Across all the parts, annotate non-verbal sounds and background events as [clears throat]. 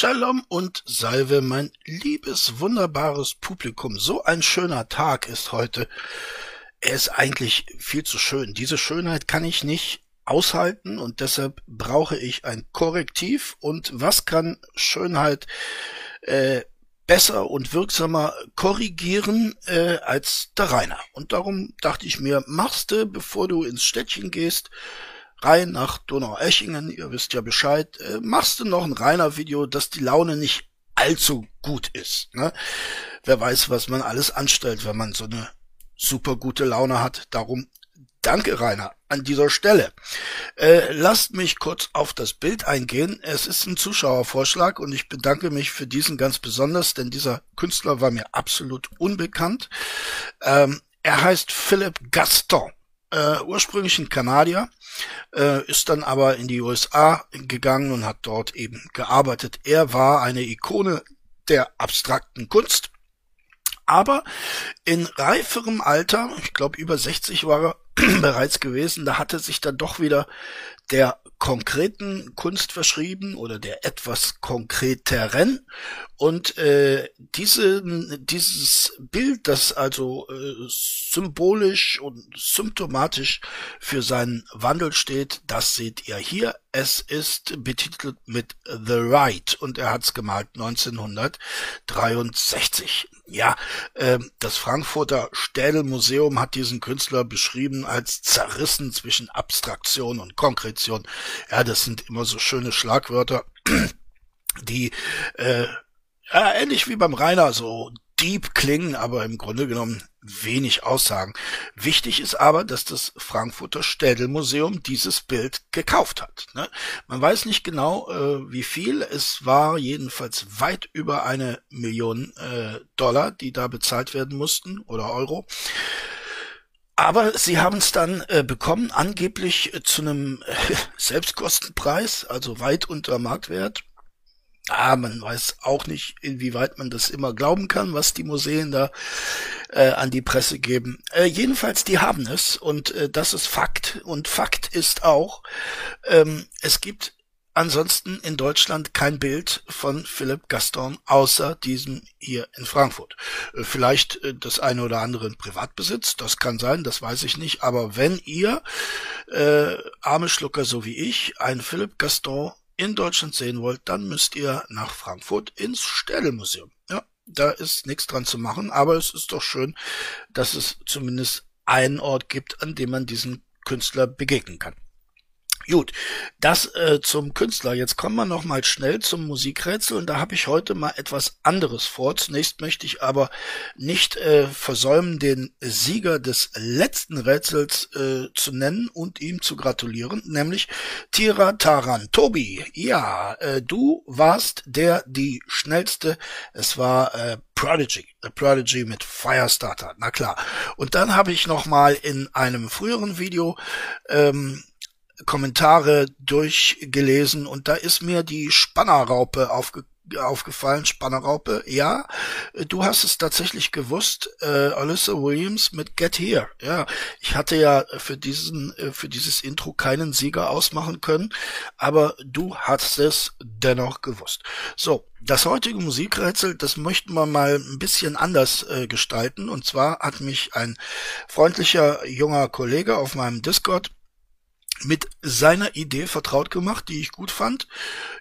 Shalom und Salve, mein liebes, wunderbares Publikum. So ein schöner Tag ist heute. Er ist eigentlich viel zu schön. Diese Schönheit kann ich nicht aushalten und deshalb brauche ich ein Korrektiv. Und was kann Schönheit äh, besser und wirksamer korrigieren äh, als der Rainer? Und darum dachte ich mir, machst du, bevor du ins Städtchen gehst, rein nach Donaueschingen, ihr wisst ja Bescheid, äh, machst du noch ein reiner Video, dass die Laune nicht allzu gut ist. Ne? Wer weiß, was man alles anstellt, wenn man so eine super gute Laune hat. Darum danke, Rainer, an dieser Stelle. Äh, lasst mich kurz auf das Bild eingehen. Es ist ein Zuschauervorschlag und ich bedanke mich für diesen ganz besonders, denn dieser Künstler war mir absolut unbekannt. Ähm, er heißt Philipp Gaston äh, ursprünglich ein Kanadier, äh, ist dann aber in die USA gegangen und hat dort eben gearbeitet. Er war eine Ikone der abstrakten Kunst, aber in reiferem Alter, ich glaube über 60 war er [clears throat] bereits gewesen, da hatte sich dann doch wieder der konkreten Kunst verschrieben oder der etwas konkreteren und äh, diese, dieses Bild, das also äh, symbolisch und symptomatisch für seinen Wandel steht, das seht ihr hier. Es ist betitelt mit The Right und er hat es gemalt 1963. Ja, äh, das Frankfurter Städelmuseum hat diesen Künstler beschrieben als zerrissen zwischen Abstraktion und Konkretion. Ja, das sind immer so schöne Schlagwörter, [clears throat] die äh, ja, ähnlich wie beim Rainer, so deep klingen, aber im Grunde genommen wenig aussagen. Wichtig ist aber, dass das Frankfurter Städelmuseum dieses Bild gekauft hat. Ne? Man weiß nicht genau, äh, wie viel. Es war jedenfalls weit über eine Million äh, Dollar, die da bezahlt werden mussten oder Euro. Aber sie haben es dann äh, bekommen, angeblich äh, zu einem äh, [laughs] Selbstkostenpreis, also weit unter Marktwert. Ah, man weiß auch nicht, inwieweit man das immer glauben kann, was die Museen da äh, an die Presse geben. Äh, jedenfalls, die haben es und äh, das ist Fakt. Und Fakt ist auch, ähm, es gibt ansonsten in Deutschland kein Bild von Philipp Gaston außer diesem hier in Frankfurt. Äh, vielleicht äh, das eine oder andere in Privatbesitz, das kann sein, das weiß ich nicht. Aber wenn ihr, äh, arme Schlucker so wie ich, einen Philipp Gaston in Deutschland sehen wollt, dann müsst ihr nach Frankfurt ins Städelmuseum. Ja, da ist nichts dran zu machen, aber es ist doch schön, dass es zumindest einen Ort gibt, an dem man diesen Künstler begegnen kann. Gut, das äh, zum Künstler. Jetzt kommen wir noch mal schnell zum Musikrätsel und da habe ich heute mal etwas anderes vor. Zunächst möchte ich aber nicht äh, versäumen, den Sieger des letzten Rätsels äh, zu nennen und ihm zu gratulieren, nämlich Tira Taran. Tobi, ja, äh, du warst der, die schnellste. Es war äh, Prodigy, The Prodigy mit Firestarter, na klar. Und dann habe ich noch mal in einem früheren Video ähm, Kommentare durchgelesen und da ist mir die Spannerraupe aufge aufgefallen, Spannerraupe. Ja, du hast es tatsächlich gewusst, äh, Alyssa Williams mit Get Here. Ja, ich hatte ja für diesen, äh, für dieses Intro keinen Sieger ausmachen können, aber du hast es dennoch gewusst. So, das heutige Musikrätsel, das möchten wir mal ein bisschen anders äh, gestalten. Und zwar hat mich ein freundlicher junger Kollege auf meinem Discord mit seiner Idee vertraut gemacht, die ich gut fand.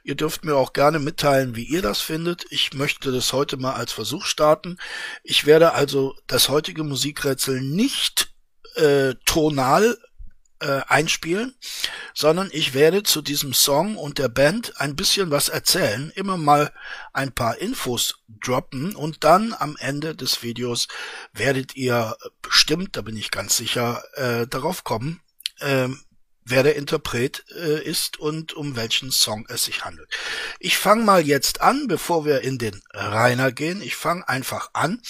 Ihr dürft mir auch gerne mitteilen, wie ihr das findet. Ich möchte das heute mal als Versuch starten. Ich werde also das heutige Musikrätsel nicht äh, tonal äh, einspielen, sondern ich werde zu diesem Song und der Band ein bisschen was erzählen, immer mal ein paar Infos droppen und dann am Ende des Videos werdet ihr bestimmt, da bin ich ganz sicher, äh, darauf kommen, äh, wer der Interpret äh, ist und um welchen Song es sich handelt. Ich fange mal jetzt an, bevor wir in den Rainer gehen. Ich fange einfach an,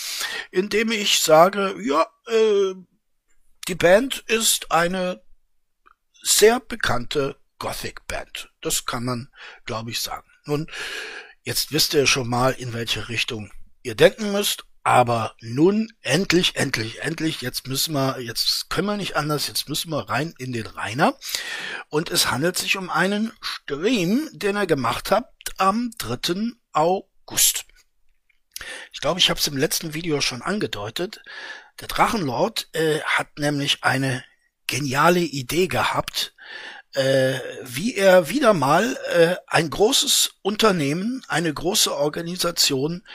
indem ich sage, ja, äh, die Band ist eine sehr bekannte Gothic Band. Das kann man, glaube ich, sagen. Nun, jetzt wisst ihr schon mal, in welche Richtung ihr denken müsst aber nun endlich, endlich, endlich, jetzt müssen wir, jetzt können wir nicht anders, jetzt müssen wir rein in den Rainer. Und es handelt sich um einen Stream, den er gemacht hat am 3. August. Ich glaube, ich habe es im letzten Video schon angedeutet. Der Drachenlord äh, hat nämlich eine geniale Idee gehabt, äh, wie er wieder mal äh, ein großes Unternehmen, eine große Organisation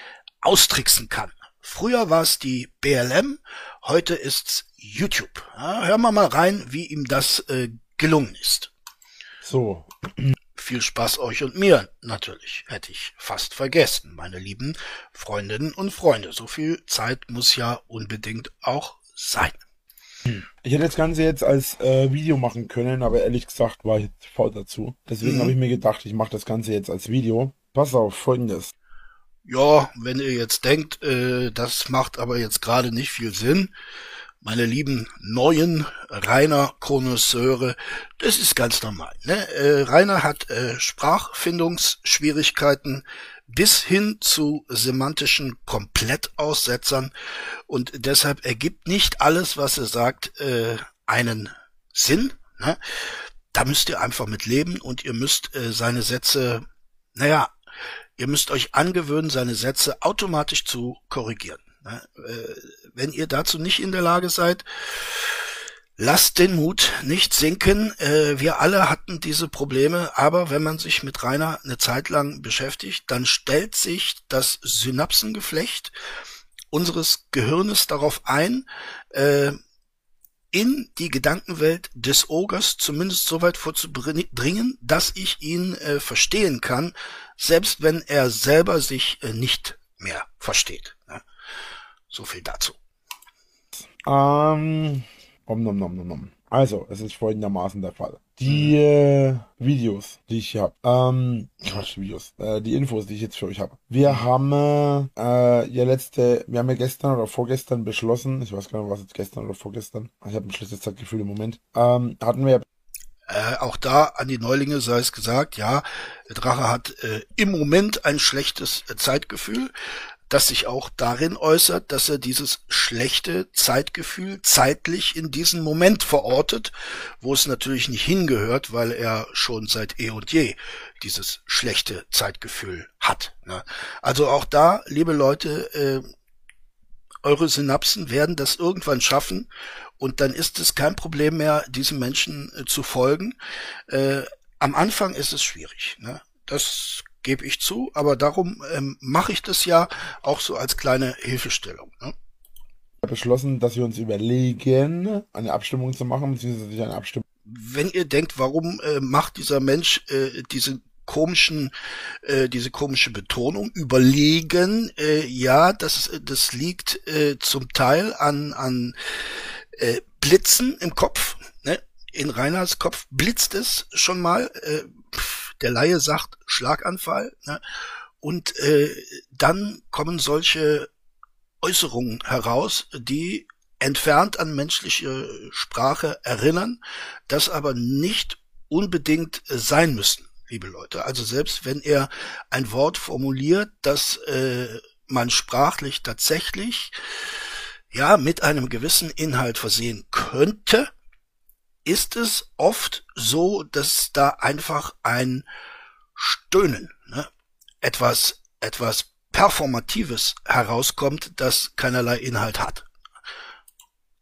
austricksen kann. Früher war es die BLM, heute ist's YouTube. Ja, hören wir mal rein, wie ihm das äh, gelungen ist. So. Viel Spaß euch und mir natürlich. Hätte ich fast vergessen, meine lieben Freundinnen und Freunde. So viel Zeit muss ja unbedingt auch sein. Ich hätte das Ganze jetzt als äh, Video machen können, aber ehrlich gesagt war ich faul dazu. Deswegen mhm. habe ich mir gedacht, ich mache das Ganze jetzt als Video. Pass auf, folgendes. Ja, wenn ihr jetzt denkt, äh, das macht aber jetzt gerade nicht viel Sinn, meine lieben neuen Rainer Konnoisseure, das ist ganz normal. Ne? Äh, Rainer hat äh, Sprachfindungsschwierigkeiten bis hin zu semantischen Komplettaussetzern und deshalb ergibt nicht alles, was er sagt, äh, einen Sinn. Ne? Da müsst ihr einfach mit leben und ihr müsst äh, seine Sätze, naja, ihr müsst euch angewöhnen, seine Sätze automatisch zu korrigieren. Äh, wenn ihr dazu nicht in der Lage seid, lasst den Mut nicht sinken. Äh, wir alle hatten diese Probleme, aber wenn man sich mit Rainer eine Zeit lang beschäftigt, dann stellt sich das Synapsengeflecht unseres Gehirnes darauf ein, äh, in die Gedankenwelt des Ogers zumindest so weit vorzudringen, dass ich ihn äh, verstehen kann, selbst wenn er selber sich äh, nicht mehr versteht. Ja. So viel dazu. Ähm, om nom nom nom nom. Also, es ist folgendermaßen der Fall. Die äh, Videos, die ich hier habe, ähm, Quatsch, Videos, äh, die Infos, die ich jetzt für euch habe. Wir haben äh, ja letzte, wir haben ja gestern oder vorgestern beschlossen, ich weiß gar nicht, was jetzt gestern oder vorgestern, ich habe ein schlechtes Zeitgefühl im Moment, ähm, hatten wir äh, auch da an die Neulinge sei es gesagt, ja, Drache hat äh, im Moment ein schlechtes äh, Zeitgefühl das sich auch darin äußert, dass er dieses schlechte Zeitgefühl zeitlich in diesen Moment verortet, wo es natürlich nicht hingehört, weil er schon seit eh und je dieses schlechte Zeitgefühl hat. Ne? Also auch da, liebe Leute, äh, eure Synapsen werden das irgendwann schaffen und dann ist es kein Problem mehr, diesem Menschen äh, zu folgen. Äh, am Anfang ist es schwierig. Ne? Das gebe ich zu, aber darum ähm, mache ich das ja auch so als kleine Hilfestellung. Ne? beschlossen, dass wir uns überlegen, eine Abstimmung zu machen, beziehungsweise eine Abstimmung. Wenn ihr denkt, warum äh, macht dieser Mensch äh, diese komischen, äh, diese komische Betonung überlegen, äh, ja, das, das liegt äh, zum Teil an, an äh, Blitzen im Kopf. Ne? In Reinhards Kopf blitzt es schon mal. Äh, der Laie sagt Schlaganfall. Ne? Und äh, dann kommen solche Äußerungen heraus, die entfernt an menschliche Sprache erinnern, das aber nicht unbedingt sein müssen, liebe Leute. Also selbst wenn er ein Wort formuliert, das äh, man sprachlich tatsächlich ja mit einem gewissen Inhalt versehen könnte, ist es oft so, dass da einfach ein Stöhnen, ne, etwas, etwas Performatives herauskommt, das keinerlei Inhalt hat.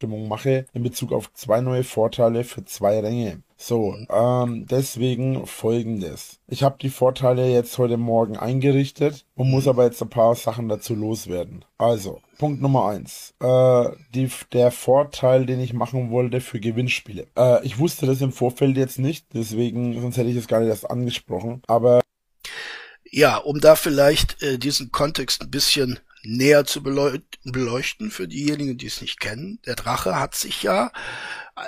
Stimmung mache in Bezug auf zwei neue Vorteile für zwei Ränge. So, ähm, deswegen folgendes. Ich habe die Vorteile jetzt heute Morgen eingerichtet und muss aber jetzt ein paar Sachen dazu loswerden. Also, Punkt Nummer eins. Äh, die, der Vorteil, den ich machen wollte für Gewinnspiele. Äh, ich wusste das im Vorfeld jetzt nicht, deswegen, sonst hätte ich es gar nicht erst angesprochen. Aber ja, um da vielleicht äh, diesen Kontext ein bisschen näher zu beleuchten für diejenigen, die es nicht kennen. Der Drache hat sich ja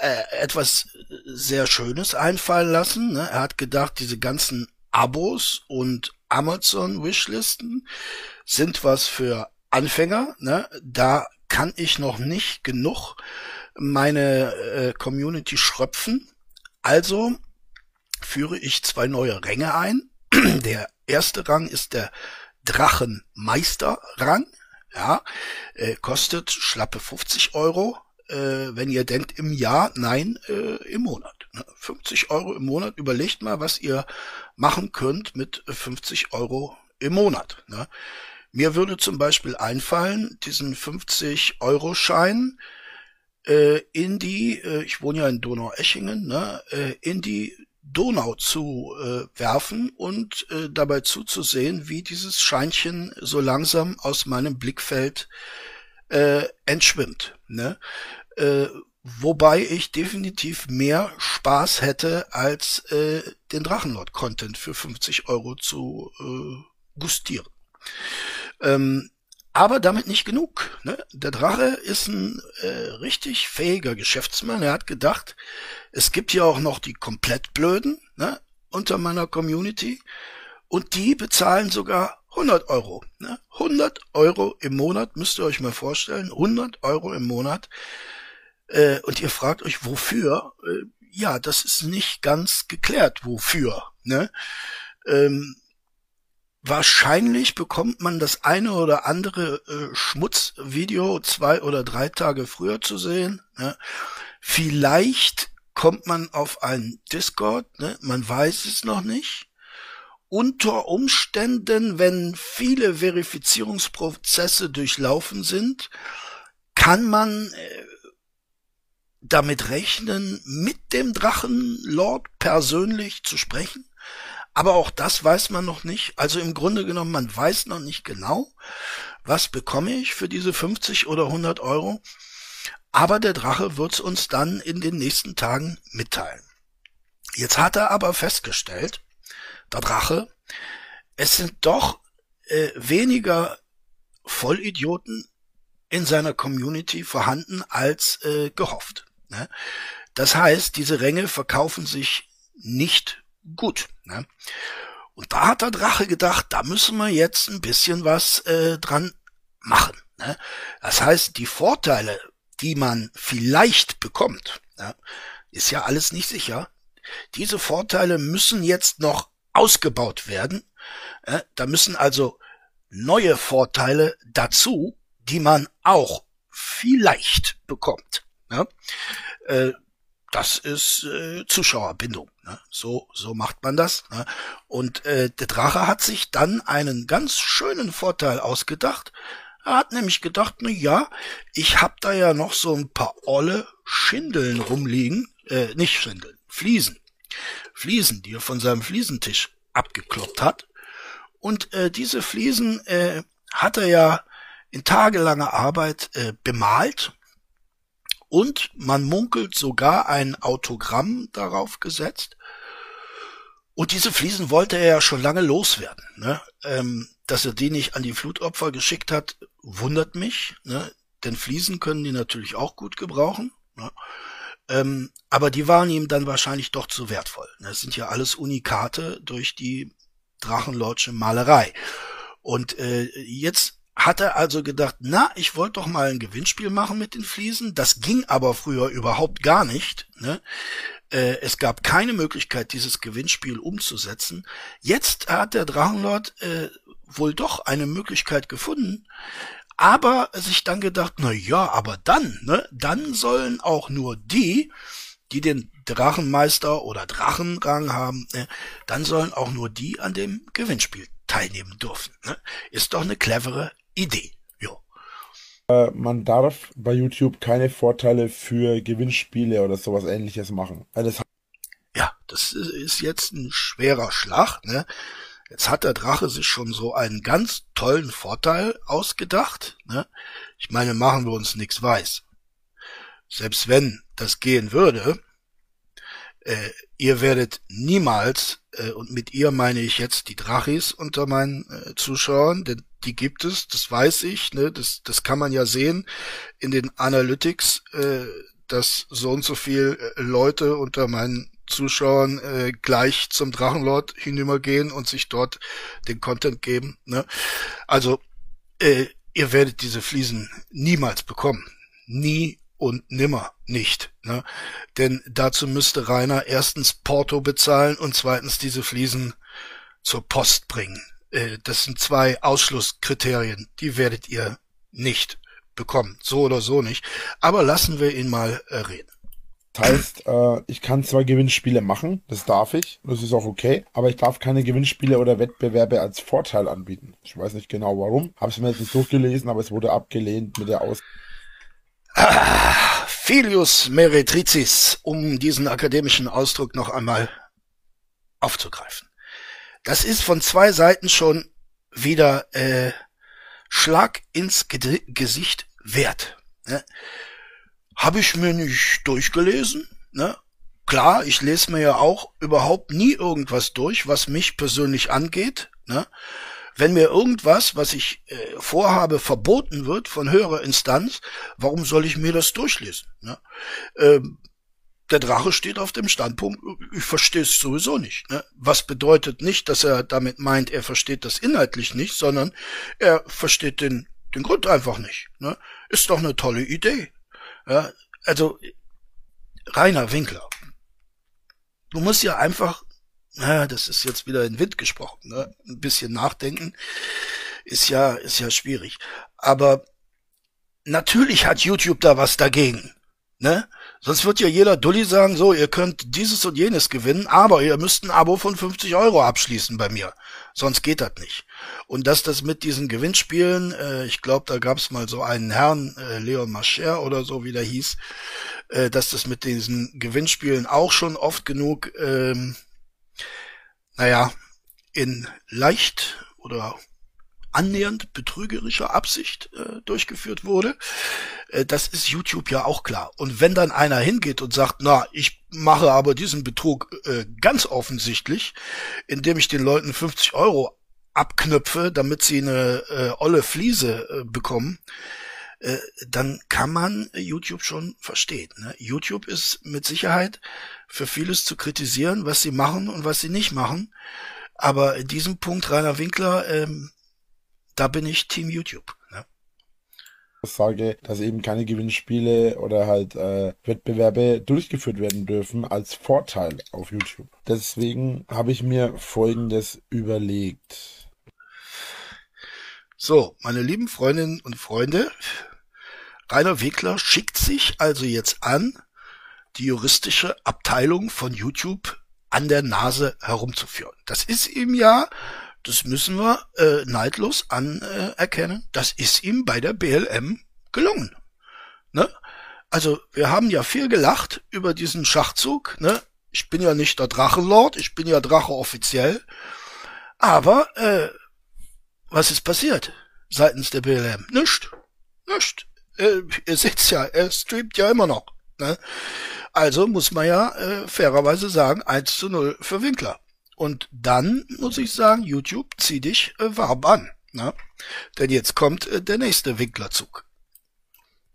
äh, etwas sehr Schönes einfallen lassen. Ne? Er hat gedacht, diese ganzen Abos und Amazon Wishlisten sind was für Anfänger. Ne? Da kann ich noch nicht genug meine äh, Community schröpfen. Also führe ich zwei neue Ränge ein. [clears throat] Der erste Rang ist der Drachenmeisterrang. Ja, äh, kostet schlappe 50 Euro. äh, wenn ihr denkt im Jahr, nein, äh, im Monat. Ne? 50 Euro im Monat. Überlegt mal, was ihr machen könnt mit 50 Euro im Monat. Ne? Mir würde zum Beispiel einfallen, diesen 50 Euro Schein äh, in die, äh, ich wohne ja in Donaueschingen, ne, äh, in die Donau zu äh, werfen und äh, dabei zuzusehen, wie dieses Scheinchen so langsam aus meinem Blickfeld äh, entschwimmt. Ne? Äh, wobei ich definitiv mehr Spaß hätte, als äh, den Drachenlord-Content für 50 Euro zu äh, gustieren. Ähm, aber damit nicht genug. Ne? Der Drache ist ein äh, richtig fähiger Geschäftsmann. Er hat gedacht, es gibt ja auch noch die komplett Blöden ne? unter meiner Community und die bezahlen sogar 100 Euro. Ne? 100 Euro im Monat, müsst ihr euch mal vorstellen. 100 Euro im Monat. Äh, und ihr fragt euch, wofür? Äh, ja, das ist nicht ganz geklärt, wofür. Ne? Ähm, Wahrscheinlich bekommt man das eine oder andere äh, Schmutzvideo zwei oder drei Tage früher zu sehen. Ne? Vielleicht kommt man auf einen Discord, ne? man weiß es noch nicht. Unter Umständen, wenn viele Verifizierungsprozesse durchlaufen sind, kann man äh, damit rechnen, mit dem Drachenlord persönlich zu sprechen. Aber auch das weiß man noch nicht. Also im Grunde genommen, man weiß noch nicht genau, was bekomme ich für diese 50 oder 100 Euro. Aber der Drache wird's uns dann in den nächsten Tagen mitteilen. Jetzt hat er aber festgestellt, der Drache, es sind doch äh, weniger Vollidioten in seiner Community vorhanden als äh, gehofft. Ne? Das heißt, diese Ränge verkaufen sich nicht gut. Ne? Und da hat der Drache gedacht, da müssen wir jetzt ein bisschen was äh, dran machen. Ne? Das heißt, die Vorteile, die man vielleicht bekommt, ja, ist ja alles nicht sicher. Diese Vorteile müssen jetzt noch ausgebaut werden. Ja, da müssen also neue Vorteile dazu, die man auch vielleicht bekommt. Ja? Äh, das ist äh, Zuschauerbindung. Ne? So, so macht man das. Ne? Und äh, der Drache hat sich dann einen ganz schönen Vorteil ausgedacht. Er hat nämlich gedacht, na ja, ich hab da ja noch so ein paar olle Schindeln rumliegen, äh, nicht Schindeln, Fliesen. Fliesen, die er von seinem Fliesentisch abgekloppt hat. Und äh, diese Fliesen äh, hat er ja in tagelanger Arbeit äh, bemalt und man munkelt sogar ein Autogramm darauf gesetzt. Und diese Fliesen wollte er ja schon lange loswerden. Ne? Ähm, dass er die nicht an die Flutopfer geschickt hat, wundert mich. Ne? Denn Fliesen können die natürlich auch gut gebrauchen. Ne? Ähm, aber die waren ihm dann wahrscheinlich doch zu wertvoll. Das ne? sind ja alles Unikate durch die Drachenlordsche Malerei. Und äh, jetzt hat er also gedacht, na, ich wollte doch mal ein Gewinnspiel machen mit den Fliesen. Das ging aber früher überhaupt gar nicht. Ne? Äh, es gab keine Möglichkeit, dieses Gewinnspiel umzusetzen. Jetzt hat der Drachenlord äh, wohl doch eine Möglichkeit gefunden, aber sich dann gedacht, na ja, aber dann, ne, dann sollen auch nur die, die den Drachenmeister oder Drachenrang haben, ne, dann sollen auch nur die an dem Gewinnspiel teilnehmen dürfen. Ne? Ist doch eine clevere Idee. Ja. Äh, man darf bei YouTube keine Vorteile für Gewinnspiele oder sowas ähnliches machen. Das ja, das ist jetzt ein schwerer Schlag. Ne? Jetzt hat der Drache sich schon so einen ganz tollen Vorteil ausgedacht. Ne? Ich meine, machen wir uns nichts weiß. Selbst wenn das gehen würde, äh, ihr werdet niemals, äh, und mit ihr meine ich jetzt die Drachis unter meinen äh, Zuschauern, denn die gibt es, das weiß ich, ne, das, das kann man ja sehen in den Analytics, äh, dass so und so viel äh, Leute unter meinen Zuschauern äh, gleich zum Drachenlord hinübergehen und sich dort den Content geben. Ne? Also äh, ihr werdet diese Fliesen niemals bekommen. Nie und nimmer nicht. Ne? Denn dazu müsste Rainer erstens Porto bezahlen und zweitens diese Fliesen zur Post bringen. Äh, das sind zwei Ausschlusskriterien, die werdet ihr nicht bekommen. So oder so nicht. Aber lassen wir ihn mal äh, reden. Das heißt, äh, ich kann zwar Gewinnspiele machen, das darf ich, das ist auch okay, aber ich darf keine Gewinnspiele oder Wettbewerbe als Vorteil anbieten. Ich weiß nicht genau warum, habe es mir jetzt nicht durchgelesen, aber es wurde abgelehnt mit der Aus. Ah, Filius meretricis, um diesen akademischen Ausdruck noch einmal aufzugreifen. Das ist von zwei Seiten schon wieder äh, Schlag ins Ge Gesicht wert. Ne? Habe ich mir nicht durchgelesen. Ne? Klar, ich lese mir ja auch überhaupt nie irgendwas durch, was mich persönlich angeht. Ne? Wenn mir irgendwas, was ich äh, vorhabe, verboten wird von höherer Instanz, warum soll ich mir das durchlesen? Ne? Ähm, der Drache steht auf dem Standpunkt, ich verstehe es sowieso nicht. Ne? Was bedeutet nicht, dass er damit meint, er versteht das inhaltlich nicht, sondern er versteht den, den Grund einfach nicht. Ne? Ist doch eine tolle Idee. Ja? Also, Rainer Winkler, du musst ja einfach, naja, das ist jetzt wieder in Wind gesprochen, ne? ein bisschen nachdenken ist ja, ist ja schwierig. Aber natürlich hat YouTube da was dagegen. Ne? Sonst wird ja jeder Dulli sagen, so, ihr könnt dieses und jenes gewinnen, aber ihr müsst ein Abo von 50 Euro abschließen bei mir. Sonst geht das nicht. Und dass das mit diesen Gewinnspielen, äh, ich glaube, da gab es mal so einen Herrn, äh, Leon Mascher oder so, wie der hieß, äh, dass das mit diesen Gewinnspielen auch schon oft genug, ähm, naja, in leicht oder annähernd betrügerischer Absicht äh, durchgeführt wurde. Äh, das ist YouTube ja auch klar. Und wenn dann einer hingeht und sagt, na, ich mache aber diesen Betrug äh, ganz offensichtlich, indem ich den Leuten 50 Euro abknüpfe, damit sie eine äh, olle Fliese äh, bekommen, äh, dann kann man YouTube schon verstehen. Ne? YouTube ist mit Sicherheit für vieles zu kritisieren, was sie machen und was sie nicht machen. Aber in diesem Punkt, Rainer Winkler, ähm, da bin ich Team YouTube. Ne? sage, dass eben keine Gewinnspiele oder halt äh, Wettbewerbe durchgeführt werden dürfen als Vorteil auf YouTube. Deswegen habe ich mir Folgendes überlegt. So, meine lieben Freundinnen und Freunde, Rainer Wegler schickt sich also jetzt an, die juristische Abteilung von YouTube an der Nase herumzuführen. Das ist ihm ja das müssen wir äh, neidlos anerkennen, das ist ihm bei der BLM gelungen. Ne? Also wir haben ja viel gelacht über diesen Schachzug. Ne? Ich bin ja nicht der Drachenlord, ich bin ja Drache offiziell. Aber äh, was ist passiert seitens der BLM? Nicht. Nicht. Äh, ihr seht's ja, er streamt ja immer noch. Ne? Also muss man ja äh, fairerweise sagen, 1 zu 0 für Winkler. Und dann muss ich sagen, YouTube, zieh dich äh, warm an. Ne? Denn jetzt kommt äh, der nächste Winklerzug.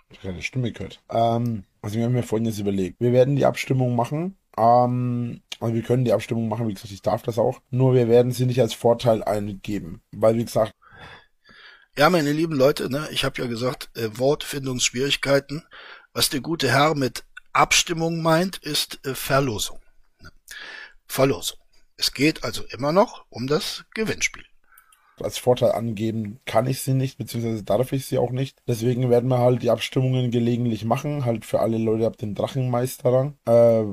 Ich habe keine Stimme gehört. Ähm, also wir haben mir folgendes überlegt. Wir werden die Abstimmung machen. Ähm, also wir können die Abstimmung machen, wie gesagt, ich darf das auch. Nur wir werden sie nicht als Vorteil eingeben. Weil, wie gesagt. Ja, meine lieben Leute, ne, ich habe ja gesagt, äh, Wortfindungsschwierigkeiten. Was der gute Herr mit Abstimmung meint, ist äh, Verlosung. Ne? Verlosung. Es geht also immer noch um das Gewinnspiel. Als Vorteil angeben kann ich sie nicht, beziehungsweise darf ich sie auch nicht. Deswegen werden wir halt die Abstimmungen gelegentlich machen, halt für alle Leute ab dem Drachenmeisterrang. Äh,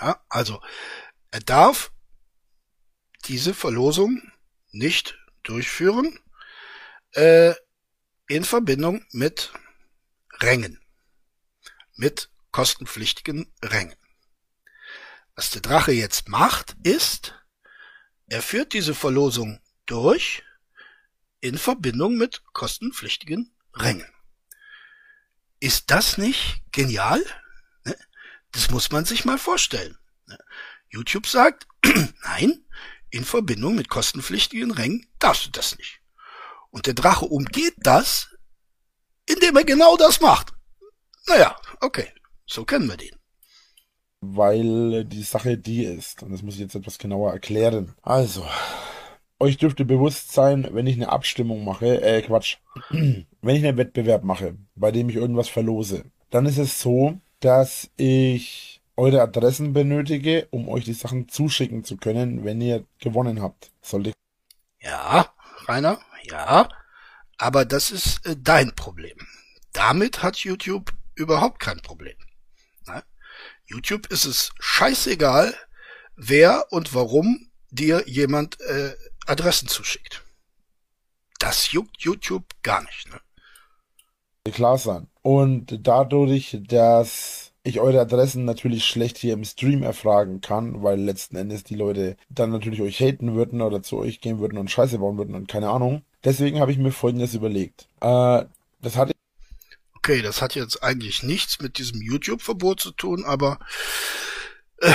ja, also er darf diese Verlosung nicht durchführen äh, in Verbindung mit Rängen, mit kostenpflichtigen Rängen. Was der Drache jetzt macht, ist, er führt diese Verlosung durch in Verbindung mit kostenpflichtigen Rängen. Ist das nicht genial? Ne? Das muss man sich mal vorstellen. Ne? YouTube sagt, [clears throat] nein, in Verbindung mit kostenpflichtigen Rängen darfst du das nicht. Und der Drache umgeht das, indem er genau das macht. Naja, okay, so kennen wir den weil die Sache die ist. Und das muss ich jetzt etwas genauer erklären. Also, euch dürfte bewusst sein, wenn ich eine Abstimmung mache, äh, Quatsch, [clears throat] wenn ich einen Wettbewerb mache, bei dem ich irgendwas verlose, dann ist es so, dass ich eure Adressen benötige, um euch die Sachen zuschicken zu können, wenn ihr gewonnen habt. Sollte Ja, Rainer, ja. Aber das ist äh, dein Problem. Damit hat YouTube überhaupt kein Problem. Ne? YouTube ist es scheißegal, wer und warum dir jemand äh, Adressen zuschickt. Das juckt YouTube gar nicht. Ne? Klar sein. Und dadurch, dass ich eure Adressen natürlich schlecht hier im Stream erfragen kann, weil letzten Endes die Leute dann natürlich euch haten würden oder zu euch gehen würden und Scheiße bauen würden und keine Ahnung. Deswegen habe ich mir folgendes überlegt. Äh, das hatte Okay, das hat jetzt eigentlich nichts mit diesem YouTube-Verbot zu tun, aber äh,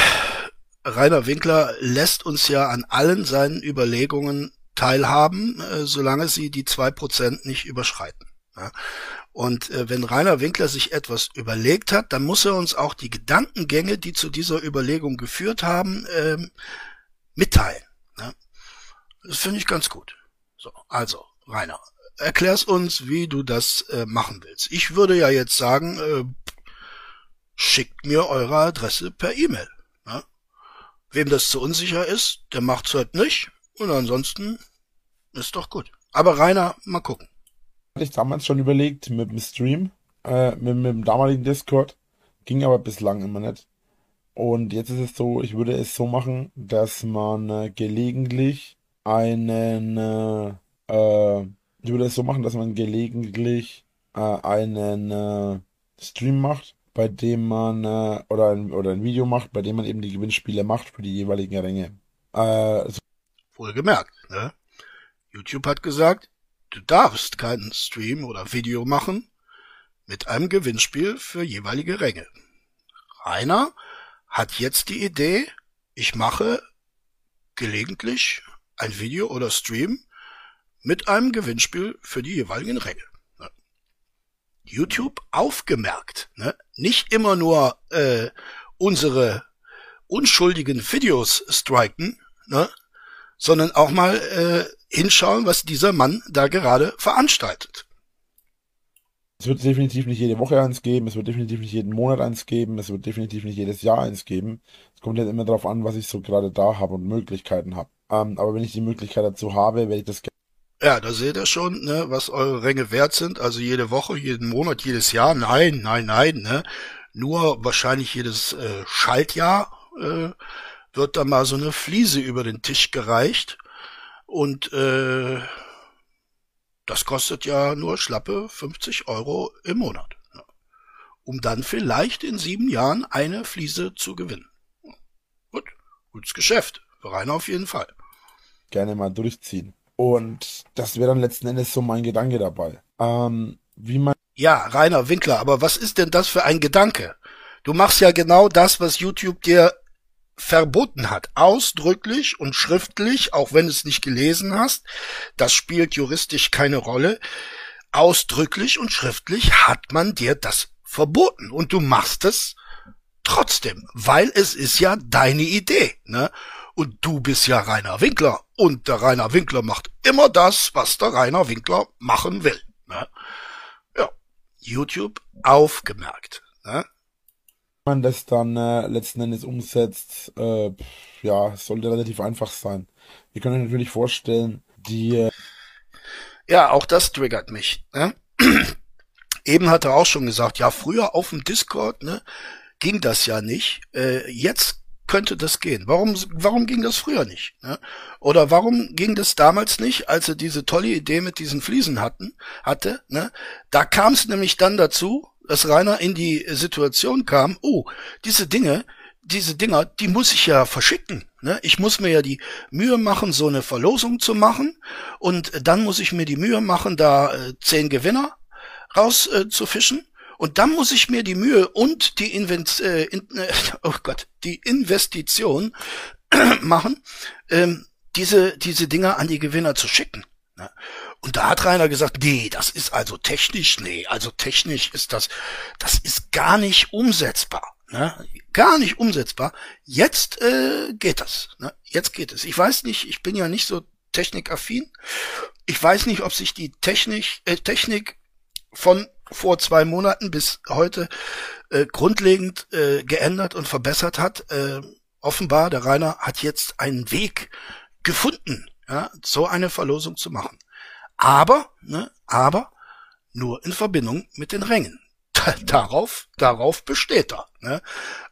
Rainer Winkler lässt uns ja an allen seinen Überlegungen teilhaben, äh, solange sie die zwei Prozent nicht überschreiten. Ja? Und äh, wenn Rainer Winkler sich etwas überlegt hat, dann muss er uns auch die Gedankengänge, die zu dieser Überlegung geführt haben, ähm, mitteilen. Ja? Das finde ich ganz gut. So, also, Rainer, erklär's uns, wie du das äh, machen willst. Ich würde ja jetzt sagen, äh, schickt mir eure Adresse per E-Mail. Ja? Wem das zu unsicher ist, der macht's halt nicht. Und ansonsten ist doch gut. Aber Rainer, mal gucken. Hatte ich damals schon überlegt mit dem Stream, äh, mit, mit dem damaligen Discord. Ging aber bislang immer nicht. Und jetzt ist es so, ich würde es so machen, dass man äh, gelegentlich einen, äh, äh, ich würde es so machen, dass man gelegentlich äh, einen äh, Stream macht, bei dem man, äh, oder, ein, oder ein Video macht, bei dem man eben die Gewinnspiele macht für die jeweiligen Ränge. Äh, so Wohlgemerkt, ne? YouTube hat gesagt, du darfst keinen Stream oder Video machen mit einem Gewinnspiel für jeweilige Ränge. Rainer hat jetzt die Idee, ich mache gelegentlich ein Video oder Stream mit einem Gewinnspiel für die jeweiligen Ränge. Ne? YouTube aufgemerkt, ne? nicht immer nur äh, unsere unschuldigen Videos striken, ne? sondern auch mal äh, hinschauen, was dieser Mann da gerade veranstaltet. Es wird definitiv nicht jede Woche eins geben, es wird definitiv nicht jeden Monat eins geben, es wird definitiv nicht jedes Jahr eins geben. Es kommt halt immer darauf an, was ich so gerade da habe und Möglichkeiten habe. Ähm, aber wenn ich die Möglichkeit dazu habe, werde ich das gerne. Ja, da seht ihr schon, ne, was eure Ränge wert sind. Also jede Woche, jeden Monat, jedes Jahr. Nein, nein, nein. Ne? Nur wahrscheinlich jedes äh, Schaltjahr äh, wird da mal so eine Fliese über den Tisch gereicht. Und äh, das kostet ja nur schlappe 50 Euro im Monat. Ne? Um dann vielleicht in sieben Jahren eine Fliese zu gewinnen. Gut, gutes Geschäft. Rainer auf jeden Fall. gerne mal durchziehen. Und das wäre dann letzten Endes so mein Gedanke dabei. Ähm, wie man Ja, Rainer Winkler, aber was ist denn das für ein Gedanke? Du machst ja genau das, was YouTube dir verboten hat. Ausdrücklich und schriftlich, auch wenn du es nicht gelesen hast. Das spielt juristisch keine Rolle. Ausdrücklich und schriftlich hat man dir das verboten. Und du machst es trotzdem, weil es ist ja deine Idee. Ne? Und du bist ja Rainer Winkler. Und der Rainer Winkler macht immer das, was der Rainer Winkler machen will. Ne? Ja, YouTube aufgemerkt. Ne? man das dann äh, letzten Endes umsetzt, äh, ja, sollte relativ einfach sein. Ihr könnt euch natürlich vorstellen, die äh, Ja, auch das triggert mich. Ne? [clears throat] Eben hat er auch schon gesagt, ja, früher auf dem Discord ne, ging das ja nicht. Äh, jetzt könnte das gehen. Warum, warum ging das früher nicht? Ne? Oder warum ging das damals nicht, als er diese tolle Idee mit diesen Fliesen hatten, hatte? Ne? Da kam es nämlich dann dazu, dass Rainer in die Situation kam, oh, diese Dinge, diese Dinger, die muss ich ja verschicken. Ne? Ich muss mir ja die Mühe machen, so eine Verlosung zu machen. Und dann muss ich mir die Mühe machen, da äh, zehn Gewinner raus äh. Und dann muss ich mir die Mühe und die Invent äh, in, äh, [laughs] oh Gott, die Investition [clears throat] machen, ähm, diese, diese Dinger an die Gewinner zu schicken. Ne? Und da hat Rainer gesagt, nee, das ist also technisch, nee, also technisch ist das, das ist gar nicht umsetzbar. Ne? Gar nicht umsetzbar. Jetzt äh, geht das. Ne? Jetzt geht es. Ich weiß nicht, ich bin ja nicht so technikaffin. Ich weiß nicht, ob sich die Technik, äh, Technik von vor zwei Monaten bis heute äh, grundlegend äh, geändert und verbessert hat. Äh, offenbar, der Rainer hat jetzt einen Weg gefunden, ja, so eine Verlosung zu machen. Aber, ne, aber nur in Verbindung mit den Rängen. [laughs] darauf, darauf besteht er. Ne?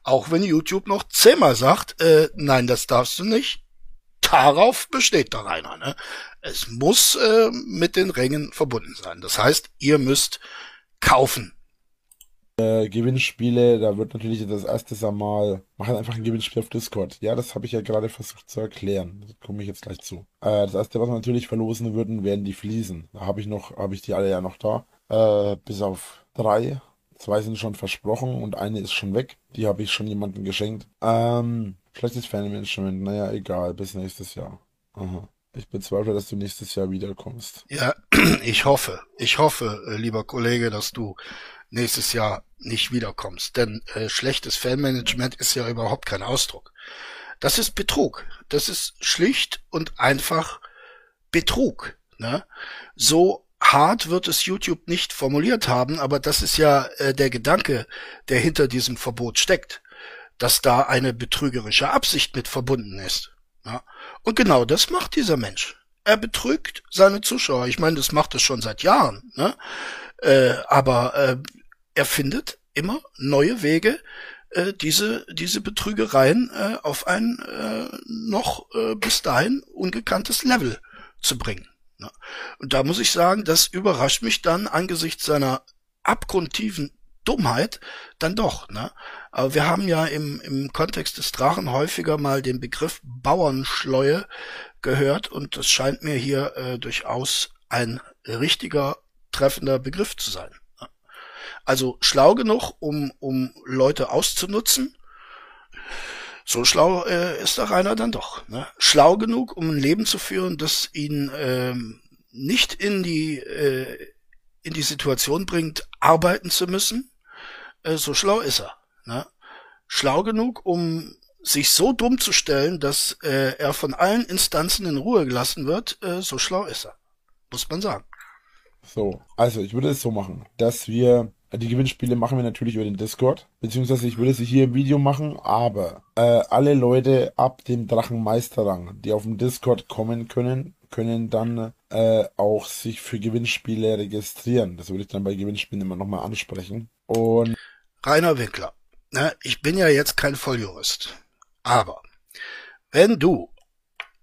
Auch wenn YouTube noch zehnmal sagt, äh, nein, das darfst du nicht. Darauf besteht da einer. Ne? Es muss äh, mit den Rängen verbunden sein. Das heißt, ihr müsst kaufen. Äh, Gewinnspiele, da wird natürlich das erste einmal, machen einfach ein Gewinnspiel auf Discord. Ja, das habe ich ja gerade versucht zu erklären. Da komme ich jetzt gleich zu. Äh, das erste, was wir natürlich verlosen würden, wären die Fliesen. Da habe ich noch, habe ich die alle ja noch da. Äh, bis auf drei Zwei sind schon versprochen und eine ist schon weg. Die habe ich schon jemandem geschenkt. Ähm, schlechtes Fanmanagement. Naja, egal. Bis nächstes Jahr. Aha. Ich bezweifle, dass du nächstes Jahr wiederkommst. Ja, [clears throat] ich hoffe. Ich hoffe, äh, lieber Kollege, dass du nächstes Jahr nicht wiederkommst. Denn äh, schlechtes Fanmanagement ist ja überhaupt kein Ausdruck. Das ist Betrug. Das ist schlicht und einfach Betrug. Ne? So hart wird es YouTube nicht formuliert haben, aber das ist ja äh, der Gedanke, der hinter diesem Verbot steckt, dass da eine betrügerische Absicht mit verbunden ist. Ja? Und genau das macht dieser Mensch. Er betrügt seine Zuschauer. Ich meine, das macht es schon seit Jahren. Ne? Äh, aber äh, er findet immer neue Wege, äh, diese, diese Betrügereien äh, auf ein äh, noch äh, bis dahin ungekanntes Level zu bringen. Ne? Und da muss ich sagen, das überrascht mich dann angesichts seiner abgrundtiefen Dummheit dann doch. Ne? Aber wir haben ja im, im Kontext des Drachen häufiger mal den Begriff Bauernschleue gehört und das scheint mir hier äh, durchaus ein richtiger, treffender Begriff zu sein. Ne? Also schlau genug, um, um Leute auszunutzen. So schlau äh, ist der Rainer dann doch. Ne? Schlau genug, um ein Leben zu führen, das ihn ähm, nicht in die äh, in die Situation bringt, arbeiten zu müssen. Äh, so schlau ist er. Ne? Schlau genug, um sich so dumm zu stellen, dass äh, er von allen Instanzen in Ruhe gelassen wird. Äh, so schlau ist er, muss man sagen. So, also ich würde es so machen, dass wir die Gewinnspiele machen wir natürlich über den Discord, beziehungsweise ich würde sie hier im Video machen, aber äh, alle Leute ab dem Drachenmeisterrang, die auf dem Discord kommen können, können dann äh, auch sich für Gewinnspiele registrieren. Das würde ich dann bei Gewinnspielen immer nochmal ansprechen. Und Rainer Winkler, ne, ich bin ja jetzt kein Volljurist, aber wenn du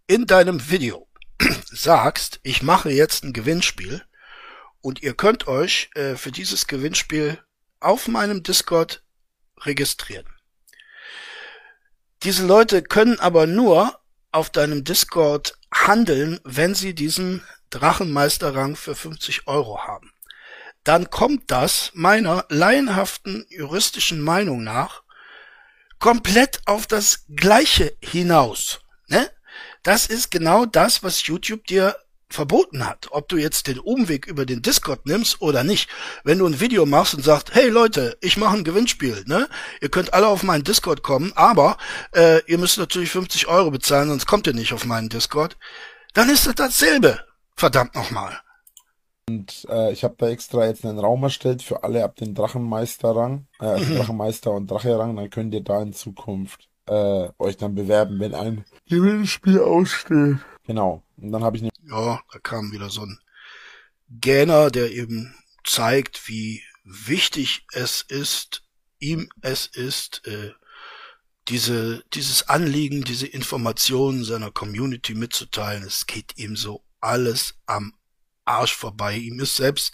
in deinem Video [clears throat] sagst, ich mache jetzt ein Gewinnspiel, und ihr könnt euch äh, für dieses Gewinnspiel auf meinem Discord registrieren. Diese Leute können aber nur auf deinem Discord handeln, wenn sie diesen Drachenmeisterrang für 50 Euro haben. Dann kommt das meiner laienhaften juristischen Meinung nach komplett auf das Gleiche hinaus. Ne? Das ist genau das, was YouTube dir verboten hat, ob du jetzt den Umweg über den Discord nimmst oder nicht. Wenn du ein Video machst und sagst, hey Leute, ich mache ein Gewinnspiel, ne? Ihr könnt alle auf meinen Discord kommen, aber äh, ihr müsst natürlich 50 Euro bezahlen, sonst kommt ihr nicht auf meinen Discord. Dann ist das dasselbe. Verdammt nochmal. Und äh, ich habe da extra jetzt einen Raum erstellt für alle ab dem Drachenmeisterrang, äh, also mhm. Drachenmeister und Dracherang. Dann könnt ihr da in Zukunft äh, euch dann bewerben, wenn ein Gewinnspiel aussteht. Genau. Und dann habe ich eine ja, da kam wieder so ein Gähner, der eben zeigt, wie wichtig es ist, ihm es ist, äh, diese, dieses Anliegen, diese Informationen seiner Community mitzuteilen. Es geht ihm so alles am Arsch vorbei. Ihm ist selbst,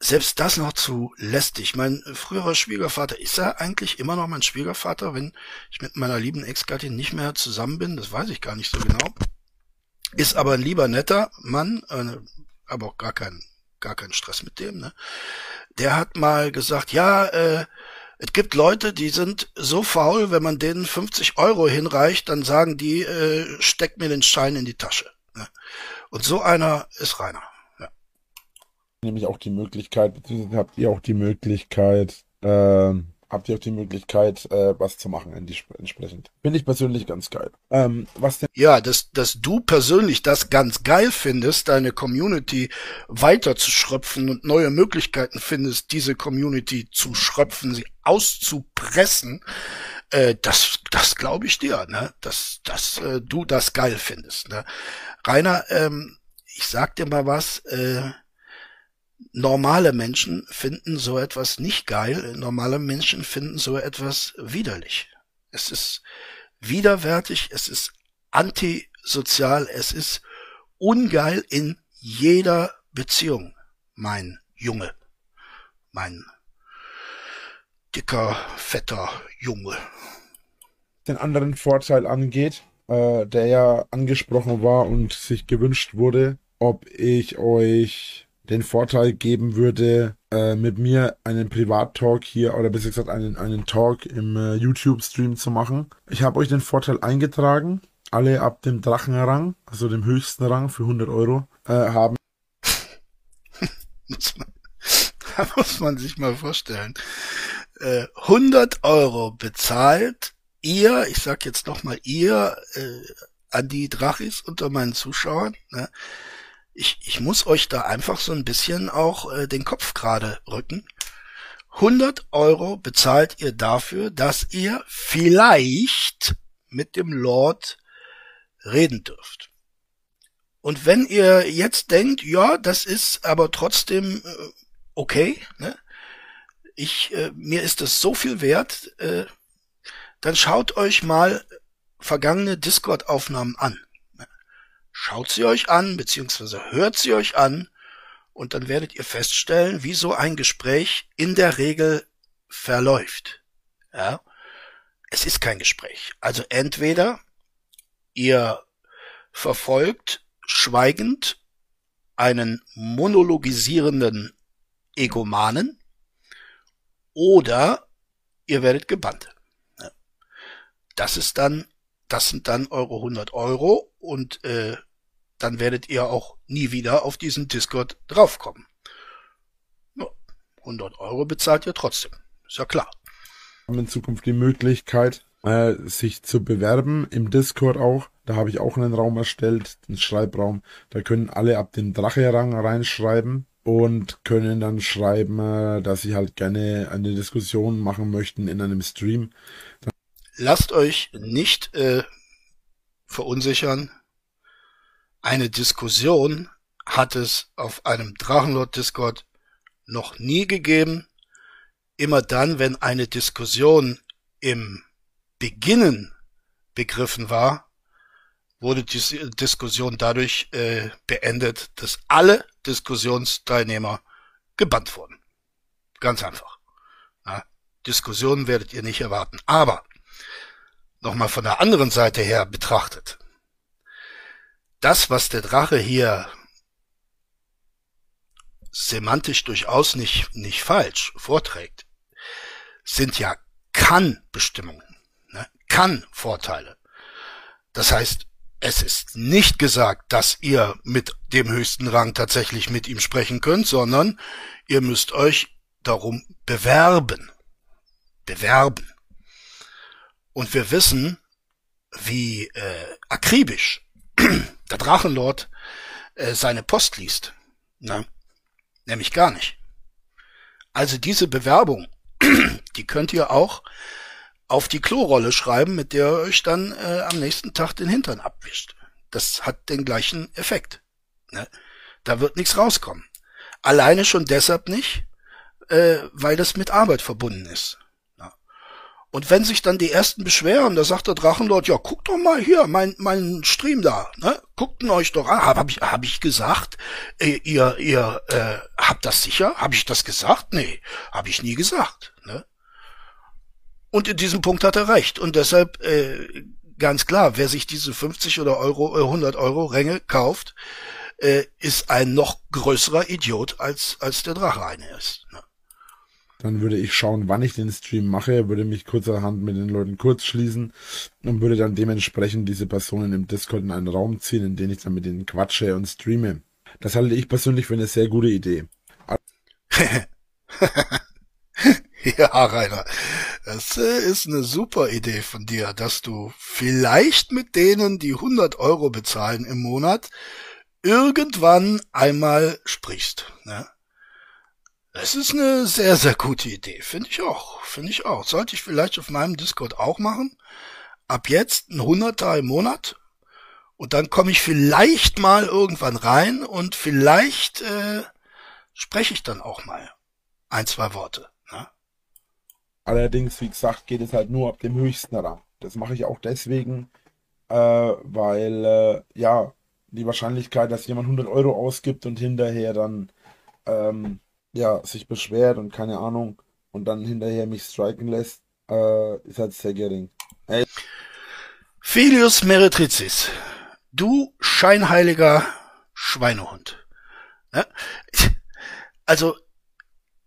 selbst das noch zu lästig. Mein früherer Schwiegervater, ist er eigentlich immer noch mein Schwiegervater, wenn ich mit meiner lieben Ex-Gattin nicht mehr zusammen bin? Das weiß ich gar nicht so genau. Ist aber ein lieber netter Mann, äh, aber auch gar kein, gar kein Stress mit dem, ne? Der hat mal gesagt, ja, äh, es gibt Leute, die sind so faul, wenn man denen 50 Euro hinreicht, dann sagen die, äh, steckt mir den Schein in die Tasche. Und so einer ist Rainer. Ja. Nämlich auch die Möglichkeit, beziehungsweise habt ihr auch die Möglichkeit, ähm, habt ihr auch die Möglichkeit, äh, was zu machen entsprechend. Finde ich persönlich ganz geil. Ähm, was denn? Ja, dass, dass du persönlich das ganz geil findest, deine Community weiter zu schröpfen und neue Möglichkeiten findest, diese Community zu schröpfen, sie auszupressen, äh, das, das glaube ich dir, ne? Dass, dass äh, du das geil findest. Ne? Rainer, ähm, ich sag dir mal was, äh, normale Menschen finden so etwas nicht geil, normale Menschen finden so etwas widerlich. Es ist widerwärtig, es ist antisozial, es ist ungeil in jeder Beziehung, mein Junge, mein dicker, fetter Junge. Den anderen Vorteil angeht, äh, der ja angesprochen war und sich gewünscht wurde, ob ich euch den Vorteil geben würde, äh, mit mir einen Privat-Talk hier oder besser gesagt einen, einen Talk im äh, YouTube-Stream zu machen. Ich habe euch den Vorteil eingetragen. Alle ab dem Drachenrang, also dem höchsten Rang für 100 Euro, äh, haben. [laughs] muss man, [laughs] muss man sich mal vorstellen. Äh, 100 Euro bezahlt ihr, ich sag jetzt nochmal ihr, äh, an die Drachis unter meinen Zuschauern, ne? ich, ich muss euch da einfach so ein bisschen auch äh, den Kopf gerade rücken. 100 Euro bezahlt ihr dafür, dass ihr vielleicht mit dem Lord reden dürft. Und wenn ihr jetzt denkt, ja, das ist aber trotzdem äh, okay, ne? Ich, äh, mir ist das so viel wert, äh, dann schaut euch mal vergangene Discord-Aufnahmen an. Schaut sie euch an, beziehungsweise hört sie euch an, und dann werdet ihr feststellen, wie so ein Gespräch in der Regel verläuft. Ja? Es ist kein Gespräch. Also entweder ihr verfolgt schweigend einen monologisierenden Egomanen oder ihr werdet gebannt. Das ist dann, das sind dann eure 100 Euro und äh, dann werdet ihr auch nie wieder auf diesen Discord draufkommen. Ja, 100 Euro bezahlt ihr trotzdem. Ist ja klar. Haben in Zukunft die Möglichkeit, äh, sich zu bewerben im Discord auch. Da habe ich auch einen Raum erstellt, einen Schreibraum. Da können alle ab dem Drache-Rang reinschreiben und können dann schreiben, äh, dass sie halt gerne eine Diskussion machen möchten in einem Stream. Lasst euch nicht äh, verunsichern. Eine Diskussion hat es auf einem Drachenlord-Discord noch nie gegeben. Immer dann, wenn eine Diskussion im Beginnen begriffen war, wurde die Diskussion dadurch äh, beendet, dass alle Diskussionsteilnehmer gebannt wurden. Ganz einfach. Ja, Diskussionen werdet ihr nicht erwarten. Aber nochmal von der anderen Seite her betrachtet das, was der Drache hier semantisch durchaus nicht, nicht falsch vorträgt, sind ja Kann-Bestimmungen, ne? Kann-Vorteile. Das heißt, es ist nicht gesagt, dass ihr mit dem höchsten Rang tatsächlich mit ihm sprechen könnt, sondern ihr müsst euch darum bewerben. Bewerben. Und wir wissen, wie äh, akribisch [clears throat] der Drachenlord äh, seine Post liest. Na, nämlich gar nicht. Also diese Bewerbung, [clears throat] die könnt ihr auch auf die Klorolle schreiben, mit der ihr euch dann äh, am nächsten Tag den Hintern abwischt. Das hat den gleichen Effekt. Ne? Da wird nichts rauskommen. Alleine schon deshalb nicht, äh, weil das mit Arbeit verbunden ist. Und wenn sich dann die ersten beschweren, da sagt der Drachenlord, ja, guckt doch mal hier, mein, mein Stream da, ne? Guckt ihn euch doch an. Hab ich, hab ich gesagt, äh, ihr, ihr, äh, habt das sicher? Hab ich das gesagt? Nee, hab ich nie gesagt, ne? Und in diesem Punkt hat er recht. Und deshalb, äh, ganz klar, wer sich diese 50 oder Euro, äh, 100 Euro Ränge kauft, äh, ist ein noch größerer Idiot als, als der Drache eine ist. Ne? Dann würde ich schauen, wann ich den Stream mache, würde mich kurzerhand mit den Leuten kurz schließen und würde dann dementsprechend diese Personen im Discord in einen Raum ziehen, in den ich dann mit denen quatsche und streame. Das halte ich persönlich für eine sehr gute Idee. [laughs] [laughs] ja, Rainer, das äh, ist eine super Idee von dir, dass du vielleicht mit denen, die 100 Euro bezahlen im Monat, irgendwann einmal sprichst. Ne? Es ist eine sehr, sehr gute Idee. Finde ich auch. Finde ich auch. Sollte ich vielleicht auf meinem Discord auch machen. Ab jetzt ein Hunderter im Monat. Und dann komme ich vielleicht mal irgendwann rein und vielleicht äh, spreche ich dann auch mal ein, zwei Worte. Ne? Allerdings, wie gesagt, geht es halt nur ab dem höchsten Rang. Das mache ich auch deswegen, äh, weil, äh, ja, die Wahrscheinlichkeit, dass jemand 100 Euro ausgibt und hinterher dann, ähm, ja, sich beschwert und keine Ahnung und dann hinterher mich striken lässt, äh, ist halt sehr gering. Ey. Filius Meretricis, du scheinheiliger Schweinehund. Ja? Also,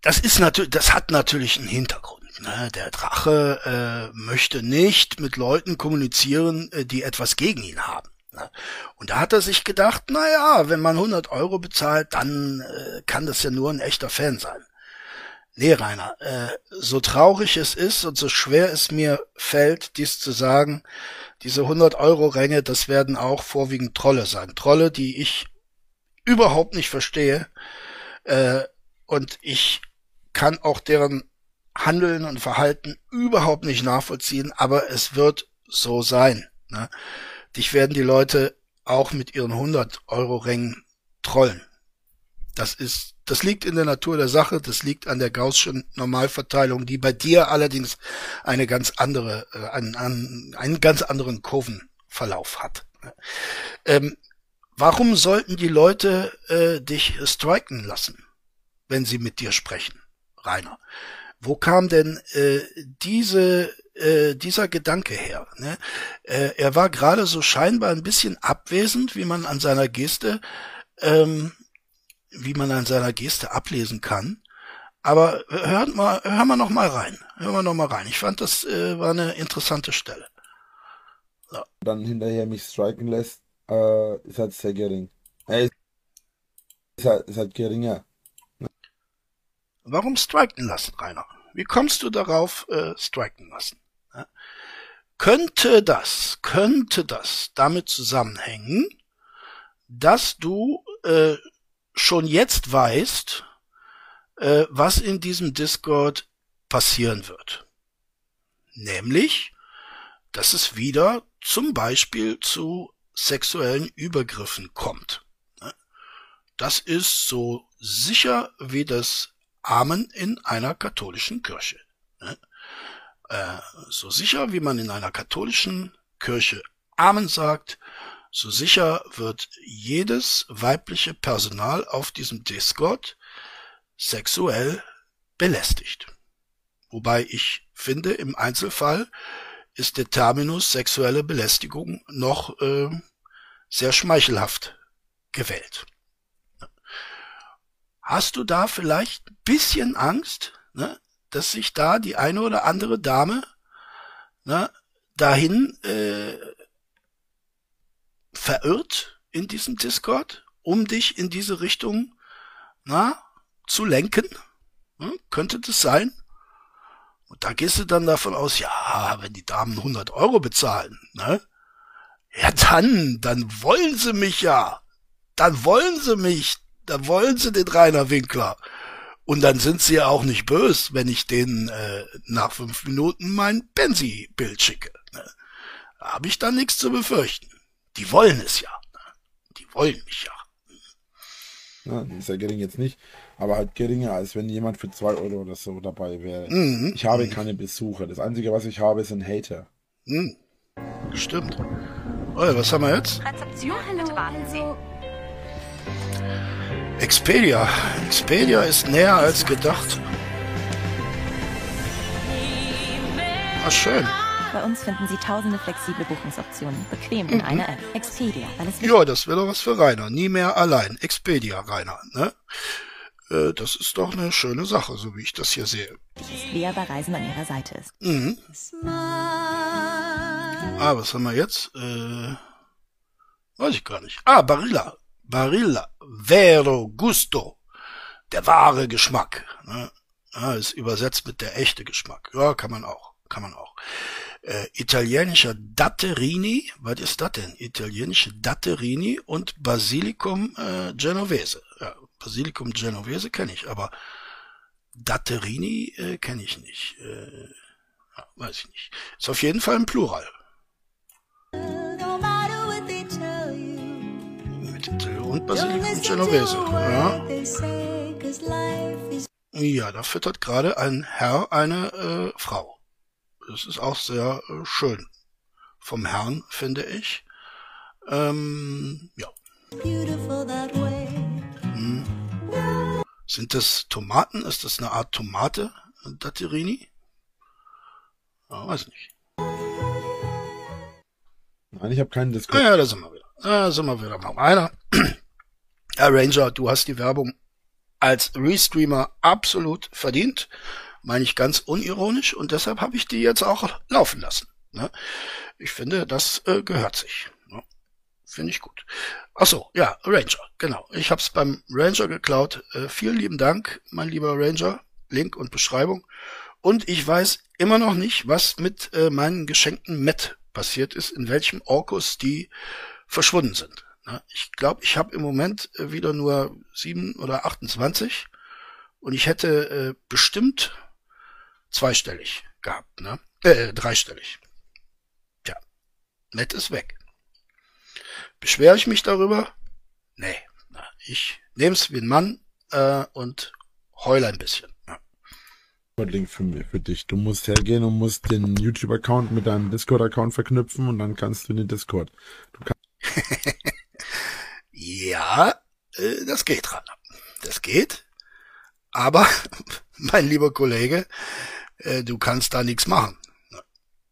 das ist natürlich, das hat natürlich einen Hintergrund. Ne? Der Drache äh, möchte nicht mit Leuten kommunizieren, äh, die etwas gegen ihn haben. Ne? Und da hat er sich gedacht, na ja, wenn man 100 Euro bezahlt, dann äh, kann das ja nur ein echter Fan sein. Nee, Rainer, äh, so traurig es ist und so schwer es mir fällt, dies zu sagen, diese 100-Euro-Ränge, das werden auch vorwiegend Trolle sein. Trolle, die ich überhaupt nicht verstehe. Äh, und ich kann auch deren Handeln und Verhalten überhaupt nicht nachvollziehen, aber es wird so sein. Ne? Dich werden die Leute auch mit ihren 100-Euro-Rängen trollen. Das ist das liegt in der Natur der Sache, das liegt an der Gaußschen Normalverteilung, die bei dir allerdings eine ganz andere, äh, einen, einen, einen ganz anderen Kurvenverlauf hat. Ähm, warum sollten die Leute äh, dich striken lassen, wenn sie mit dir sprechen, Rainer? Wo kam denn äh, diese äh, dieser Gedanke her? Ne? Äh, er war gerade so scheinbar ein bisschen abwesend, wie man an seiner Geste ähm, wie man an seiner Geste ablesen kann. Aber hört mal, hören wir noch mal rein. Hören wir noch mal rein. Ich fand, das äh, war eine interessante Stelle. So. Dann hinterher mich striken lässt, äh, ist halt sehr gering. Äh, ist, halt, ist halt geringer. Warum striken lassen, Rainer? Wie kommst du darauf, äh, striken lassen? Ja? Könnte das, könnte das damit zusammenhängen, dass du äh, schon jetzt weißt, äh, was in diesem Discord passieren wird. Nämlich, dass es wieder zum Beispiel zu sexuellen Übergriffen kommt. Das ist so sicher wie das Amen in einer katholischen Kirche. Ne? Äh, so sicher wie man in einer katholischen Kirche Amen sagt, so sicher wird jedes weibliche Personal auf diesem Discord sexuell belästigt. Wobei ich finde, im Einzelfall ist der Terminus sexuelle Belästigung noch äh, sehr schmeichelhaft gewählt. Hast du da vielleicht ein bisschen Angst, ne, dass sich da die eine oder andere Dame ne, dahin äh, verirrt in diesem Discord, um dich in diese Richtung na, zu lenken? Hm, könnte das sein? Und da gehst du dann davon aus, ja, wenn die Damen 100 Euro bezahlen, ne? Ja, dann, dann wollen sie mich ja. Dann wollen sie mich. Dann wollen sie den Rainer Winkler. Und dann sind sie ja auch nicht böse, wenn ich denen äh, nach fünf Minuten mein Pensi-Bild schicke. Ne? Da habe ich dann nichts zu befürchten. Die wollen es ja. Die wollen mich ja. Ja, sehr gering jetzt nicht, aber halt geringer, als wenn jemand für zwei Euro oder so dabei wäre. Mhm. Ich habe keine Besucher. Das Einzige, was ich habe, sind Hater. Mhm. Stimmt. Oh, was haben wir jetzt? Rezeption, hallo, warten Sie. Expedia. Expedia ist näher als gedacht. Ah, schön. Bei uns finden Sie tausende flexible Buchungsoptionen, bequem in mhm. einer App. Expedia, alles Ja, das wäre doch was für Rainer. Nie mehr allein. Expedia, Rainer, ne? Äh, das ist doch eine schöne Sache, so wie ich das hier sehe. Wer bei Reisen an Ihrer Seite ist. Mhm. Ah, was haben wir jetzt? Äh, weiß ich gar nicht. Ah, Barilla. Barilla. Vero Gusto. Der wahre Geschmack. Ne? Ah, ist übersetzt mit der echte Geschmack. Ja, kann man auch. Kann man auch äh, italienischer Datterini, was ist das denn? Italienische Datterini und Basilikum äh, Genovese. Ja, Basilikum Genovese kenne ich, aber Datterini äh, kenne ich nicht. Äh, ja, weiß ich nicht. Ist auf jeden Fall ein Plural. Und Basilikum Genovese. Ja. ja, da füttert gerade ein Herr eine äh, Frau. Das ist auch sehr äh, schön vom Herrn, finde ich. Ähm, ja. Hm. Sind das Tomaten? Ist das eine Art Tomate, Datterini? Ja, weiß nicht. Nein, ich habe keinen Discord. Ja, da sind wir wieder. Da sind wir wieder mal einer. Herr Ranger, du hast die Werbung als Restreamer absolut verdient. Meine ich ganz unironisch und deshalb habe ich die jetzt auch laufen lassen. Ne? Ich finde, das äh, gehört sich. Ne? Finde ich gut. Ach so, ja, Ranger, genau. Ich habe es beim Ranger geklaut. Äh, vielen lieben Dank, mein lieber Ranger. Link und Beschreibung. Und ich weiß immer noch nicht, was mit äh, meinen geschenkten Met passiert ist, in welchem Orkus die verschwunden sind. Ich glaube, ich habe im Moment äh, wieder nur sieben oder 28 und ich hätte äh, bestimmt zweistellig gehabt, ne? Äh, dreistellig. Tja, Net ist weg. Beschwere ich mich darüber? Nee, na, ich nehm's wie ein Mann äh, und heule ein bisschen. Link für, für dich. Du musst hergehen und musst den YouTube-Account mit deinem Discord-Account verknüpfen und dann kannst du in den Discord. Du kannst [laughs] ja, äh, das geht, Rana. Das geht. Aber, [laughs] mein lieber Kollege, äh, du kannst da nichts machen.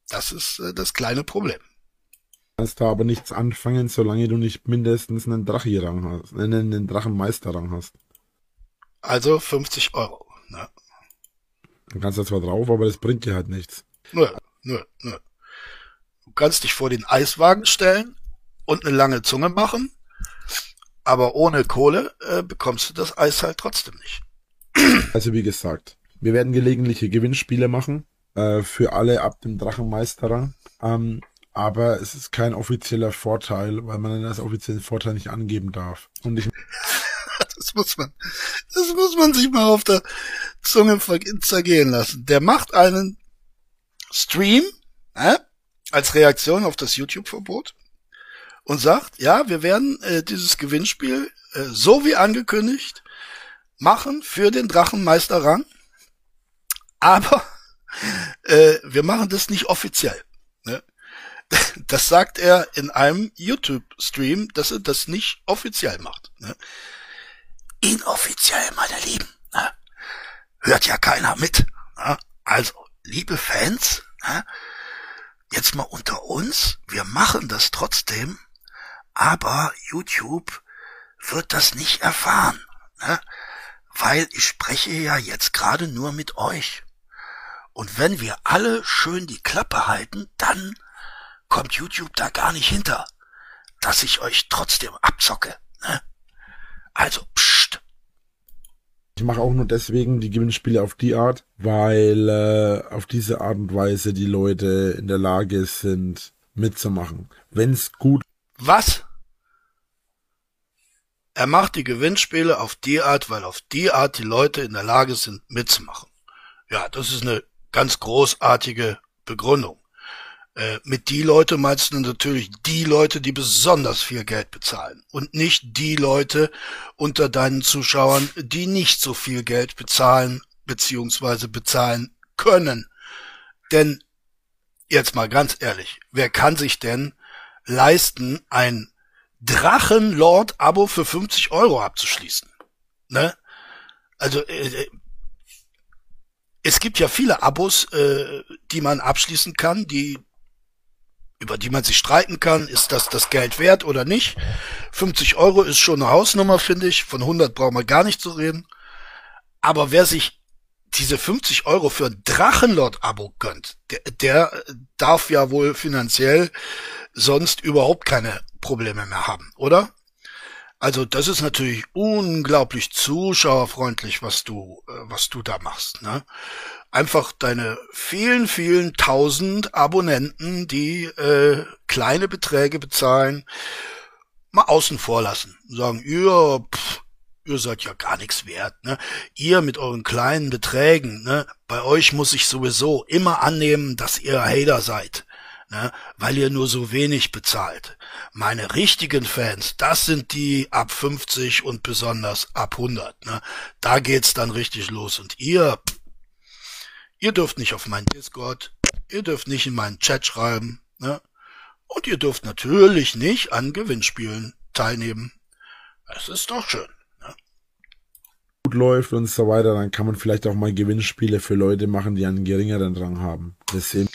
Das ist äh, das kleine Problem. Du kannst da aber nichts anfangen, solange du nicht mindestens einen Drachirang hast, einen Drachenmeisterrang hast. Also 50 Euro. Ne? Dann kannst du zwar drauf, aber das bringt dir halt nichts. Nö, nö, nö. Du kannst dich vor den Eiswagen stellen und eine lange Zunge machen, aber ohne Kohle äh, bekommst du das Eis halt trotzdem nicht. [clears throat] Also wie gesagt, wir werden gelegentliche Gewinnspiele machen äh, für alle ab dem Drachenmeisterrang. Ähm, aber es ist kein offizieller Vorteil, weil man das offiziellen Vorteil nicht angeben darf. Und ich [laughs] das muss man, das muss man sich mal auf der Zunge zergehen lassen. Der macht einen Stream äh, als Reaktion auf das YouTube-Verbot und sagt, ja, wir werden äh, dieses Gewinnspiel äh, so wie angekündigt machen für den Drachenmeisterrang, aber [laughs] äh, wir machen das nicht offiziell. Ne? [laughs] Das sagt er in einem YouTube-Stream, dass er das nicht offiziell macht. Ne? Inoffiziell, meine Lieben. Ne? Hört ja keiner mit. Ne? Also, liebe Fans, ne? jetzt mal unter uns, wir machen das trotzdem, aber YouTube wird das nicht erfahren, ne? weil ich spreche ja jetzt gerade nur mit euch. Und wenn wir alle schön die Klappe halten, dann kommt YouTube da gar nicht hinter, dass ich euch trotzdem abzocke. Ne? Also, pst. Ich mache auch nur deswegen die Gewinnspiele auf die Art, weil äh, auf diese Art und Weise die Leute in der Lage sind, mitzumachen. Wenn's gut. Was? Er macht die Gewinnspiele auf die Art, weil auf die Art die Leute in der Lage sind, mitzumachen. Ja, das ist eine ganz großartige Begründung. Äh, mit die Leute meinst du natürlich die Leute, die besonders viel Geld bezahlen und nicht die Leute unter deinen Zuschauern, die nicht so viel Geld bezahlen beziehungsweise bezahlen können. Denn jetzt mal ganz ehrlich, wer kann sich denn leisten, ein Drachenlord-Abo für 50 Euro abzuschließen? Ne? Also äh, äh, es gibt ja viele Abos, äh, die man abschließen kann, die über die man sich streiten kann, ist das das Geld wert oder nicht. 50 Euro ist schon eine Hausnummer, finde ich. Von 100 brauchen wir gar nicht zu reden. Aber wer sich diese 50 Euro für ein Drachenlord-Abo gönnt, der, der darf ja wohl finanziell sonst überhaupt keine Probleme mehr haben, oder? Also das ist natürlich unglaublich zuschauerfreundlich, was du, äh, was du da machst. Ne? einfach deine vielen, vielen tausend Abonnenten, die äh, kleine Beträge bezahlen, mal außen vor lassen. Sagen, ihr, pff, ihr seid ja gar nichts wert. Ne? Ihr mit euren kleinen Beträgen, ne? bei euch muss ich sowieso immer annehmen, dass ihr Hater seid. Ne, weil ihr nur so wenig bezahlt. Meine richtigen Fans, das sind die ab 50 und besonders ab 100. Ne? Da geht's dann richtig los. Und ihr, ihr dürft nicht auf meinen Discord, ihr dürft nicht in meinen Chat schreiben, ne? Und ihr dürft natürlich nicht an Gewinnspielen teilnehmen. Es ist doch schön. Ne? Gut läuft und so weiter, dann kann man vielleicht auch mal Gewinnspiele für Leute machen, die einen geringeren Drang haben. Deswegen.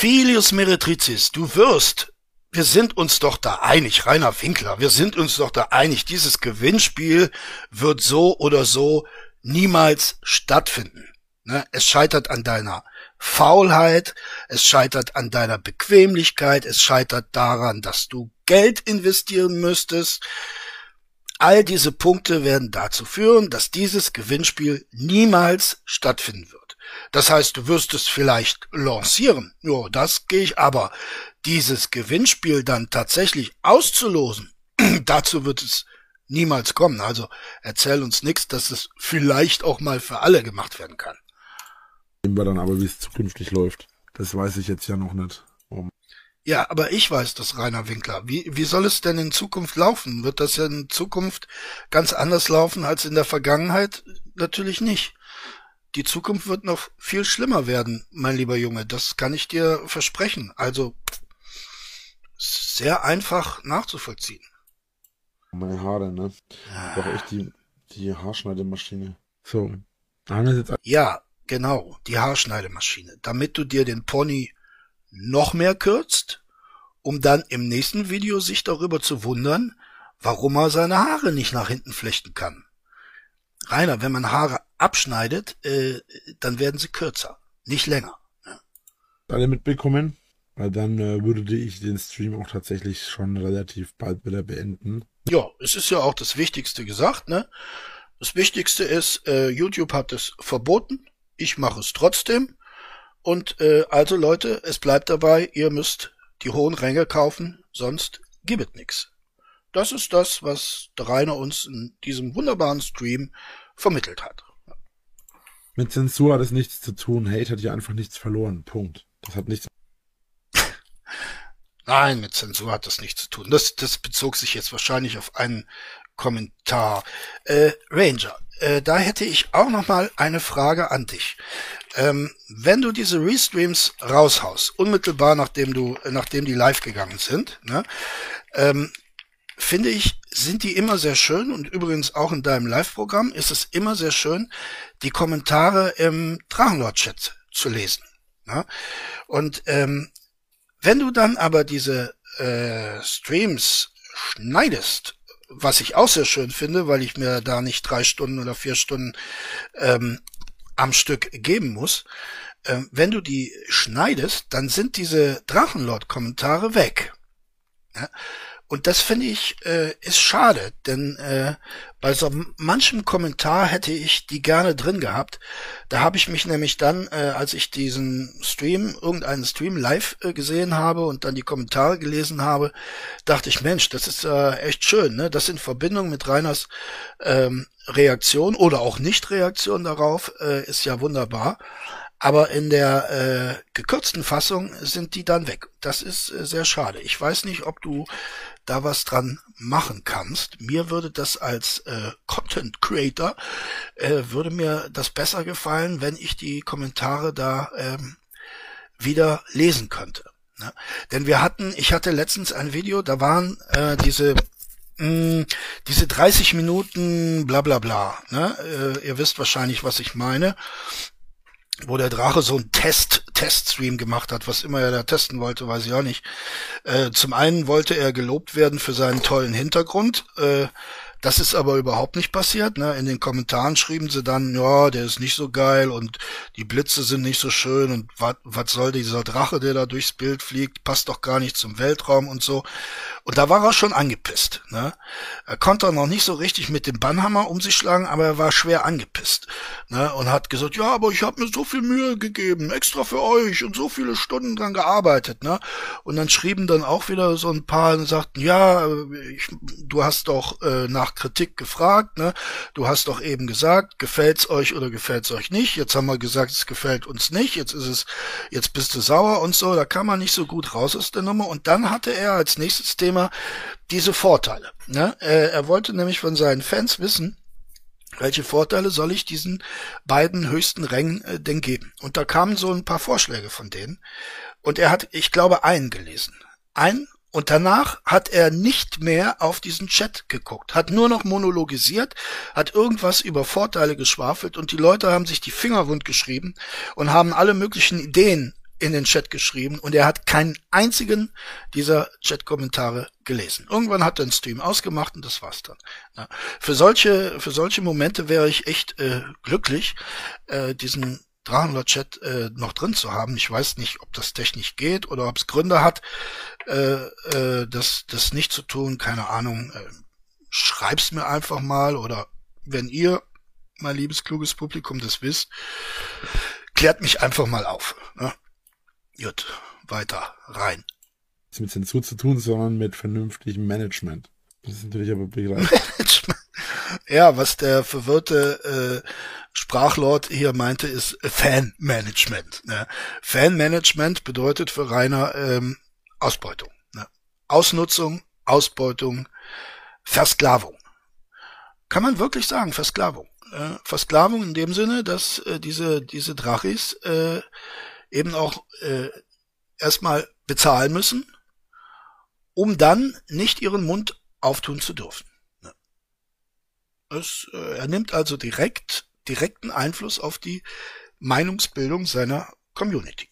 Filius Meretricis, du wirst, wir sind uns doch da einig, Rainer Winkler, wir sind uns doch da einig, dieses Gewinnspiel wird so oder so niemals stattfinden. Ne? Es scheitert an deiner Faulheit, es scheitert an deiner Bequemlichkeit, es scheitert daran, dass du Geld investieren müsstest. All diese Punkte werden dazu führen, dass dieses Gewinnspiel niemals stattfinden wird. Das heißt, du wirst es vielleicht lancieren. Ja, das gehe ich aber. Dieses Gewinnspiel dann tatsächlich auszulosen, [clears throat] dazu wird es niemals kommen. Also erzähl uns nichts, dass es vielleicht auch mal für alle gemacht werden kann. Sehen wir dann aber, wie es zukünftig läuft. Das weiß ich jetzt ja noch nicht. Um. Ja, aber ich weiß das, Rainer Winkler. Wie, wie soll es denn in Zukunft laufen? Wird das ja in Zukunft ganz anders laufen als in der Vergangenheit? Natürlich nicht die Zukunft wird noch viel schlimmer werden, mein lieber Junge. Das kann ich dir versprechen. Also sehr einfach nachzuvollziehen. Meine Haare, ne? Ja. Doch echt die, die Haarschneidemaschine. So. Ja, genau, die Haarschneidemaschine. Damit du dir den Pony noch mehr kürzt, um dann im nächsten Video sich darüber zu wundern, warum er seine Haare nicht nach hinten flechten kann. Rainer, wenn man Haare abschneidet, äh, dann werden sie kürzer, nicht länger. Ja. Alle mitbekommen? Weil dann äh, würde ich den Stream auch tatsächlich schon relativ bald wieder beenden. Ja, es ist ja auch das Wichtigste gesagt, ne? Das Wichtigste ist, äh, YouTube hat es verboten. Ich mache es trotzdem. Und äh, also Leute, es bleibt dabei, ihr müsst die hohen Ränge kaufen, sonst gibt es nix. Das ist das, was der Rainer uns in diesem wunderbaren Stream vermittelt hat. Mit Zensur hat es nichts zu tun. Hate hat ja einfach nichts verloren. Punkt. Das hat nichts. [laughs] Nein, mit Zensur hat das nichts zu tun. Das, das bezog sich jetzt wahrscheinlich auf einen Kommentar. Äh, Ranger, äh, da hätte ich auch noch mal eine Frage an dich. Ähm, wenn du diese Restreams raushaust, unmittelbar nachdem du, nachdem die live gegangen sind, ne, ähm, finde ich, sind die immer sehr schön und übrigens auch in deinem Live-Programm ist es immer sehr schön, die Kommentare im Drachenlord-Chat zu lesen. Ne? Und ähm, wenn du dann aber diese äh, Streams schneidest, was ich auch sehr schön finde, weil ich mir da nicht drei Stunden oder vier Stunden ähm, am Stück geben muss, äh, wenn du die schneidest, dann sind diese Drachenlord-Kommentare weg. Ja? Und das finde ich äh, ist schade, denn äh, bei so manchem Kommentar hätte ich die gerne drin gehabt. Da habe ich mich nämlich dann, äh, als ich diesen Stream, irgendeinen Stream live äh, gesehen habe und dann die Kommentare gelesen habe, dachte ich, Mensch, das ist äh, echt schön, ne? Das in Verbindung mit Reiners ähm, Reaktion oder auch Nicht-Reaktion darauf äh, ist ja wunderbar. Aber in der äh, gekürzten Fassung sind die dann weg. Das ist äh, sehr schade. Ich weiß nicht, ob du da was dran machen kannst. Mir würde das als äh, Content Creator äh, würde mir das besser gefallen, wenn ich die Kommentare da ähm, wieder lesen könnte. Ne? Denn wir hatten, ich hatte letztens ein Video, da waren äh, diese mh, diese 30 Minuten bla bla bla. Ne? Äh, ihr wisst wahrscheinlich, was ich meine wo der Drache so ein Test, Teststream gemacht hat, was immer er da testen wollte, weiß ich auch nicht. Äh, zum einen wollte er gelobt werden für seinen tollen Hintergrund. Äh, das ist aber überhaupt nicht passiert. Ne? In den Kommentaren schrieben sie dann, ja, der ist nicht so geil und die Blitze sind nicht so schön und was soll dieser Drache, der da durchs Bild fliegt, passt doch gar nicht zum Weltraum und so. Und da war er schon angepisst. Ne? Er konnte noch nicht so richtig mit dem Bannhammer um sich schlagen, aber er war schwer angepisst. Ne? Und hat gesagt, ja, aber ich habe mir so viel Mühe gegeben, extra für euch und so viele Stunden dran gearbeitet. Ne? Und dann schrieben dann auch wieder so ein paar und sagten, ja, ich, du hast doch äh, nach nach Kritik gefragt. Ne? Du hast doch eben gesagt, gefällt's euch oder gefällt's euch nicht. Jetzt haben wir gesagt, es gefällt uns nicht. Jetzt ist es, jetzt bist du sauer und so. Da kann man nicht so gut raus aus der Nummer. Und dann hatte er als nächstes Thema diese Vorteile. Ne? Er, wollte nämlich von seinen Fans wissen, welche Vorteile soll ich diesen beiden höchsten Rängen äh, denn geben? Und da kamen so ein paar Vorschläge von denen. Und er hat, ich glaube, einen gelesen. Ein und danach hat er nicht mehr auf diesen Chat geguckt, hat nur noch monologisiert, hat irgendwas über Vorteile geschwafelt und die Leute haben sich die Finger wund geschrieben und haben alle möglichen Ideen in den Chat geschrieben und er hat keinen einzigen dieser Chat-Kommentare gelesen. Irgendwann hat er den Stream ausgemacht und das war's dann. Ja. Für solche, für solche Momente wäre ich echt äh, glücklich, äh, diesen Drachenlord-Chat äh, noch drin zu haben. Ich weiß nicht, ob das technisch geht oder ob es Gründe hat, äh, äh, das, das nicht zu tun. Keine Ahnung. Äh, schreib's mir einfach mal oder wenn ihr, mein liebes kluges Publikum, das wisst, klärt mich einfach mal auf. Ne? Gut, weiter, rein. Das mit Zensur zu tun, sondern mit vernünftigem Management. Das ist natürlich aber begreiflich. [laughs] ja, was der verwirrte äh, Sprachlord hier meinte, ist Fanmanagement. Ne? Fanmanagement bedeutet für Rainer ähm, Ausbeutung. Ne? Ausnutzung, Ausbeutung, Versklavung. Kann man wirklich sagen, Versklavung. Äh, Versklavung in dem Sinne, dass äh, diese, diese Drachis äh, eben auch äh, erstmal bezahlen müssen, um dann nicht ihren Mund auftun zu dürfen. Ne? Es, äh, er nimmt also direkt direkten Einfluss auf die Meinungsbildung seiner Community.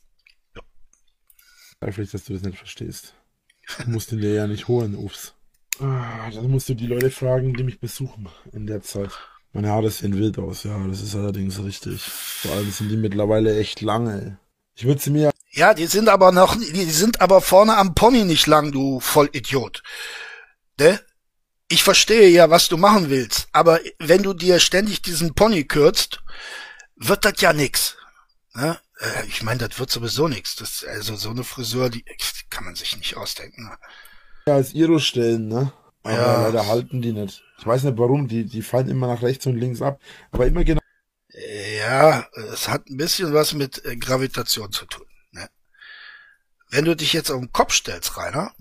Ja. Vielleicht, dass du das nicht verstehst. Du musst ihn dir ja nicht holen, ups. Ah, dann musst du die Leute fragen, die mich besuchen in der Zeit. Meine Haare sehen wild aus, ja, das ist allerdings richtig. Vor allem sind die mittlerweile echt lange. Ich würde sie mir. Ja, die sind aber noch, die sind aber vorne am Pony nicht lang, du Vollidiot. Ne? ich verstehe ja, was du machen willst, aber wenn du dir ständig diesen Pony kürzt, wird das ja nix. Ne? Äh, ich meine, das wird sowieso nix. Das, also so eine Frisur, die kann man sich nicht ausdenken. Ja, als Iro stellen, ne? Aber ja. leider halten die nicht. Ich weiß nicht warum, die, die fallen immer nach rechts und links ab, aber immer genau. Ja, es hat ein bisschen was mit äh, Gravitation zu tun. Ne? Wenn du dich jetzt auf den Kopf stellst, Rainer,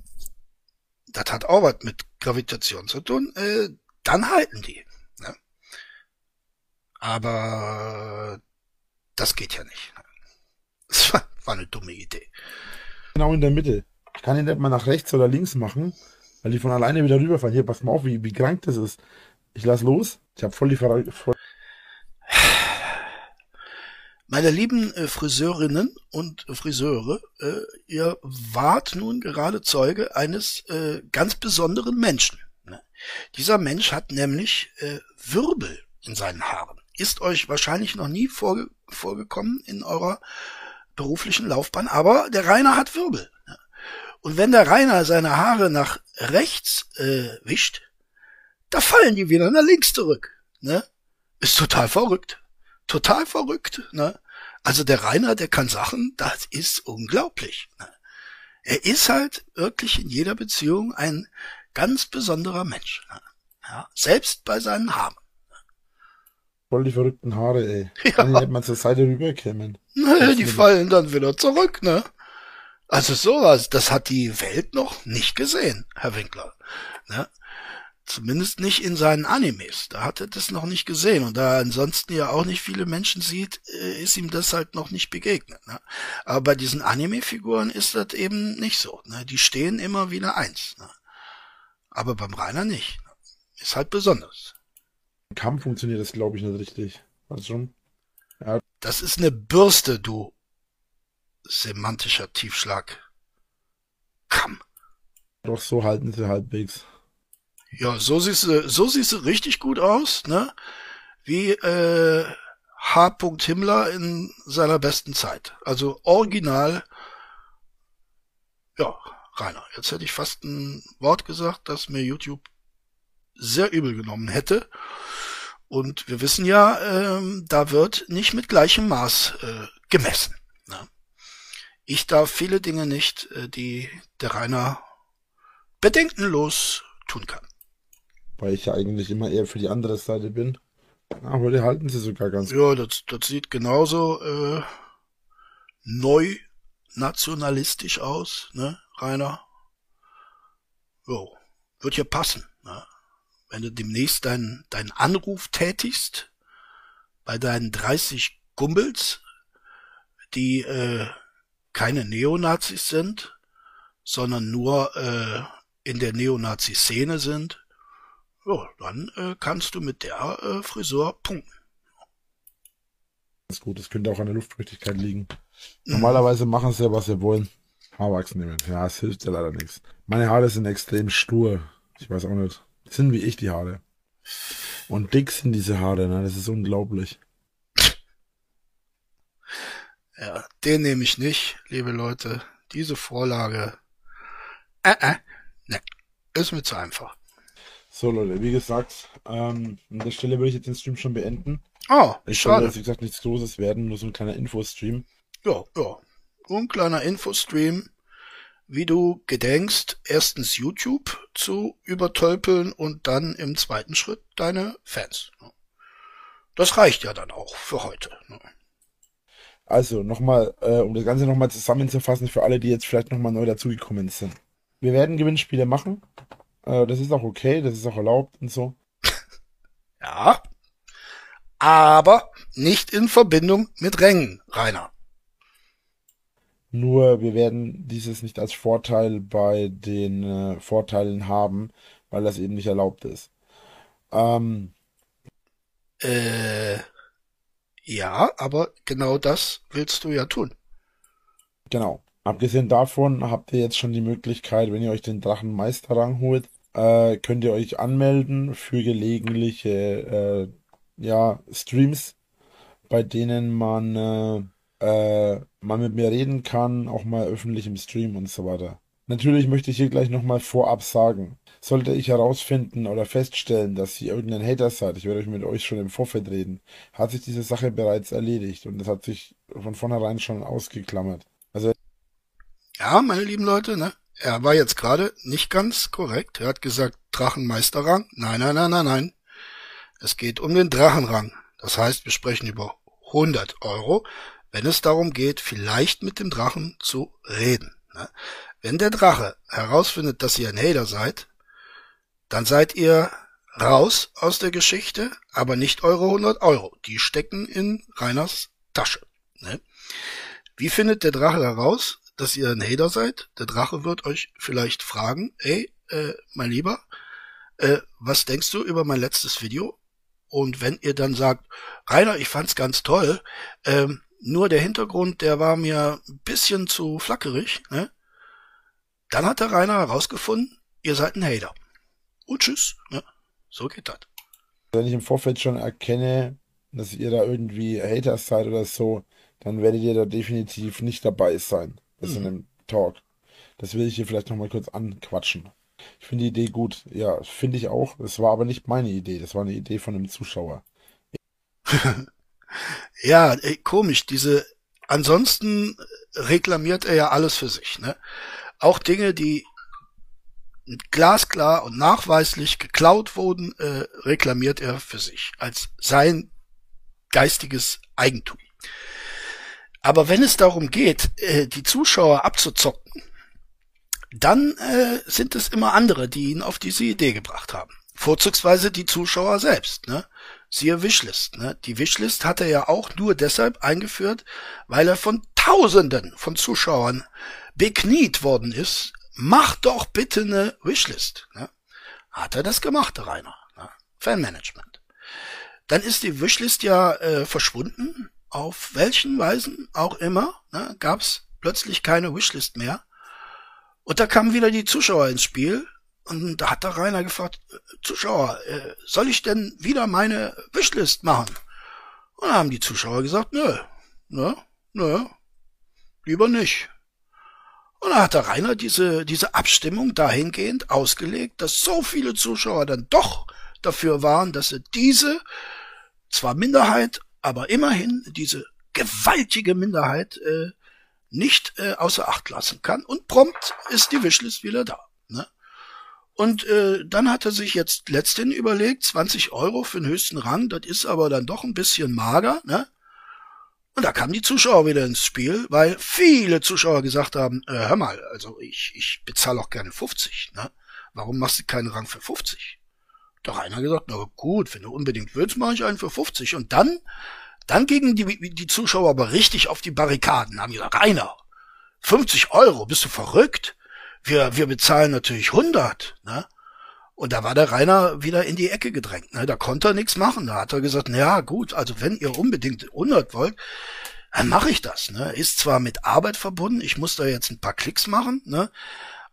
das hat auch was mit Gravitation zu tun, äh, dann halten die. Ne? Aber das geht ja nicht. Das war, war eine dumme Idee. Genau in der Mitte. Ich kann ihn nicht mal nach rechts oder links machen, weil die von alleine wieder rüberfallen. Hier, pass mal auf, wie, wie krank das ist. Ich lass los. Ich habe voll die Ver voll meine lieben äh, Friseurinnen und Friseure, äh, ihr wart nun gerade Zeuge eines äh, ganz besonderen Menschen. Ne? Dieser Mensch hat nämlich äh, Wirbel in seinen Haaren. Ist euch wahrscheinlich noch nie vorge vorgekommen in eurer beruflichen Laufbahn, aber der Rainer hat Wirbel. Und wenn der Rainer seine Haare nach rechts äh, wischt, da fallen die wieder nach links zurück. Ne? Ist total verrückt total verrückt. Ne? Also der Rainer, der kann Sachen, das ist unglaublich. Ne? Er ist halt wirklich in jeder Beziehung ein ganz besonderer Mensch. Ne? Ja, selbst bei seinen Haaren. Voll die verrückten Haare, ey. [laughs] Ja. Kann ich nicht mal zur Seite rüberkämen. Ne, die fallen dann wieder zurück, ne? Also sowas, das hat die Welt noch nicht gesehen, Herr Winkler. Ne? Zumindest nicht in seinen Animes. Da hat er das noch nicht gesehen. Und da er ansonsten ja auch nicht viele Menschen sieht, äh, ist ihm das halt noch nicht begegnet. Ne? Aber bei diesen Anime-Figuren ist das eben nicht so. Ne? Die stehen immer wieder eins. Ne? Aber beim Rainer nicht. Ne? Ist halt besonders. Im Kampf funktioniert das, glaube ich, nicht richtig. Weißt schon? Ja. Das ist eine Bürste, du semantischer Tiefschlag. Kamm. Doch so halten sie halbwegs. Ja, so siehst du, so siehst du richtig gut aus, ne? Wie äh, H. Himmler in seiner besten Zeit. Also original. Ja, Rainer, jetzt hätte ich fast ein Wort gesagt, das mir YouTube sehr übel genommen hätte. Und wir wissen ja, ähm, da wird nicht mit gleichem Maß äh, gemessen. Ne? Ich darf viele Dinge nicht, äh, die der Rainer bedenkenlos tun kann. weil ich ja eigentlich immer eher für die andere Seite bin. Aber die halten sie sogar ganz gut. Ja, das, das sieht genauso äh, neu nationalistisch aus, ne, Rainer? Jo, wird ja passen, ne? Wenn du demnächst deinen deinen Anruf tätigst bei deinen 30 Gumbels, die äh, keine Neonazis sind, sondern nur äh, in der Neonazi-Szene sind, ja, dann äh, kannst du mit der äh, Frisur punkten. Das ist gut, das könnte auch an der Luftfeuchtigkeit liegen. Mhm. Normalerweise machen sie ja, was sie wollen. Haarwachs nehmen. Ja, es hilft ja leider nichts. Meine Haare sind extrem stur. Ich weiß auch nicht. Sind wie ich die Haare. Und dick sind diese Haare, ne? Das ist unglaublich. Ja, den nehme ich nicht, liebe Leute. Diese Vorlage. Äh, äh, ne, ist mir zu einfach. So, Leute, wie gesagt, ähm, an der Stelle würde ich jetzt den Stream schon beenden. Oh, ich schade. Soll, wie gesagt, nichts Großes werden, nur so ein kleiner Infostream. Ja, ja. ein kleiner Infostream, wie du gedenkst, erstens YouTube zu übertölpeln und dann im zweiten Schritt deine Fans. Das reicht ja dann auch für heute. Ne? Also nochmal, äh, um das Ganze nochmal zusammenzufassen für alle, die jetzt vielleicht nochmal neu dazugekommen sind. Wir werden Gewinnspiele machen. Äh, das ist auch okay, das ist auch erlaubt und so. [laughs] Ja. Aber nicht in Verbindung mit Rängen, Rainer. Nur wir werden dieses nicht als Vorteil bei den äh, Vorteilen haben, weil das eben nicht erlaubt ist. Ähm, äh, ja, aber genau das willst du ja tun. Genau. Abgesehen davon habt ihr jetzt schon die Möglichkeit, wenn ihr euch den Drachenmeisterrang holt, äh, könnt ihr euch anmelden für gelegentliche äh, ja, Streams, bei denen man, äh, man mit mir reden kann, auch mal öffentlich im Stream und so weiter. Natürlich möchte ich hier gleich nochmal vorab sagen, sollte ich herausfinden oder feststellen, dass ihr irgendein Hater seid, ich werde euch mit euch schon im Vorfeld reden, hat sich diese Sache bereits erledigt und es hat sich von vornherein schon ausgeklammert. Also ja, meine lieben Leute, ne? Er war jetzt gerade nicht ganz korrekt. Er hat gesagt Drachenmeisterrang. Nein, nein, nein, nein, nein. Es geht um den Drachenrang. Das heißt, wir sprechen über 100 Euro, wenn es darum geht, vielleicht mit dem Drachen zu reden. Ne? Wenn der Drache herausfindet, dass ihr ein Hater seid, dann seid ihr raus aus der Geschichte, aber nicht eure 100 Euro. Die stecken in Reiners Tasche. Ne? Wie findet der Drache heraus? dass ihr ein Hater seid. Der Drache wird euch vielleicht fragen, ey, äh, mein Lieber, äh, was denkst du über mein letztes Video? Und wenn ihr dann sagt, Rainer, ich fand's ganz toll, ähm, nur der Hintergrund, der war mir ein bisschen zu flackerig, ne? Dann hat der Rainer herausgefunden, ihr seid ein Hater. Und tschüss, ne? So geht das. Wenn ich im Vorfeld schon erkenne, dass ihr da irgendwie Haters seid oder so, dann werdet ihr da definitiv nicht dabei sein ist mhm. in dem Talk. Das will ich hier vielleicht nochmal kurz anquatschen. Ich finde die Idee gut. Ja, finde ich auch. Das war aber nicht meine Idee. Das war eine Idee von einem Zuschauer. [laughs] ja, ey, komisch. Diese, ansonsten reklamiert er ja alles für sich, ne? Auch Dinge, die glasklar und nachweislich geklaut wurden, äh, reklamiert er für sich als sein geistiges Eigentum. Aber wenn es darum geht, äh, die Zuschauer abzuzocken, dann äh, sind es immer andere, die ihn auf diese Idee gebracht haben. Vorzugsweise die Zuschauer selbst. Ne? Siehe Wishlist. Ne? Die Wishlist hat er ja auch nur deshalb eingeführt, weil er von Tausenden von Zuschauern bekniet worden ist. Mach doch bitte eine Wishlist. Ne? Hat er das gemacht, der Rainer. Ne? Fanmanagement. Dann ist die Wishlist ja äh, verschwunden auf welchen Weisen auch immer, ne, gab es plötzlich keine Wishlist mehr. Und da kamen wieder die Zuschauer ins Spiel. Und da hat der Rainer gefragt, äh, Zuschauer, äh, soll ich denn wieder meine Wishlist machen? Und da haben die Zuschauer gesagt, nö, nö, nö, lieber nicht. Und da hat der Rainer diese, diese Abstimmung dahingehend ausgelegt, dass so viele Zuschauer dann doch dafür waren, dass sie diese zwar Minderheit, aber immerhin diese gewaltige Minderheit äh, nicht äh, außer Acht lassen kann. Und prompt ist die Wishlist wieder da. Ne? Und äh, dann hat er sich jetzt letztendlich überlegt, 20 Euro für den höchsten Rang, das ist aber dann doch ein bisschen mager, ne? Und da kamen die Zuschauer wieder ins Spiel, weil viele Zuschauer gesagt haben, äh, hör mal, also ich, ich bezahle auch gerne 50, ne? Warum machst du keinen Rang für 50? Doch einer gesagt, na gut, wenn du unbedingt willst, mache ich einen für 50. Und dann, dann gingen die, die Zuschauer aber richtig auf die Barrikaden, haben gesagt, Rainer, 50 Euro, bist du verrückt? Wir, wir bezahlen natürlich 100, ne? Und da war der Rainer wieder in die Ecke gedrängt. Ne? Da konnte er nichts machen. Da hat er gesagt, na ja, gut, also wenn ihr unbedingt 100 wollt, dann mache ich das. Ne? Ist zwar mit Arbeit verbunden, ich muss da jetzt ein paar Klicks machen, ne?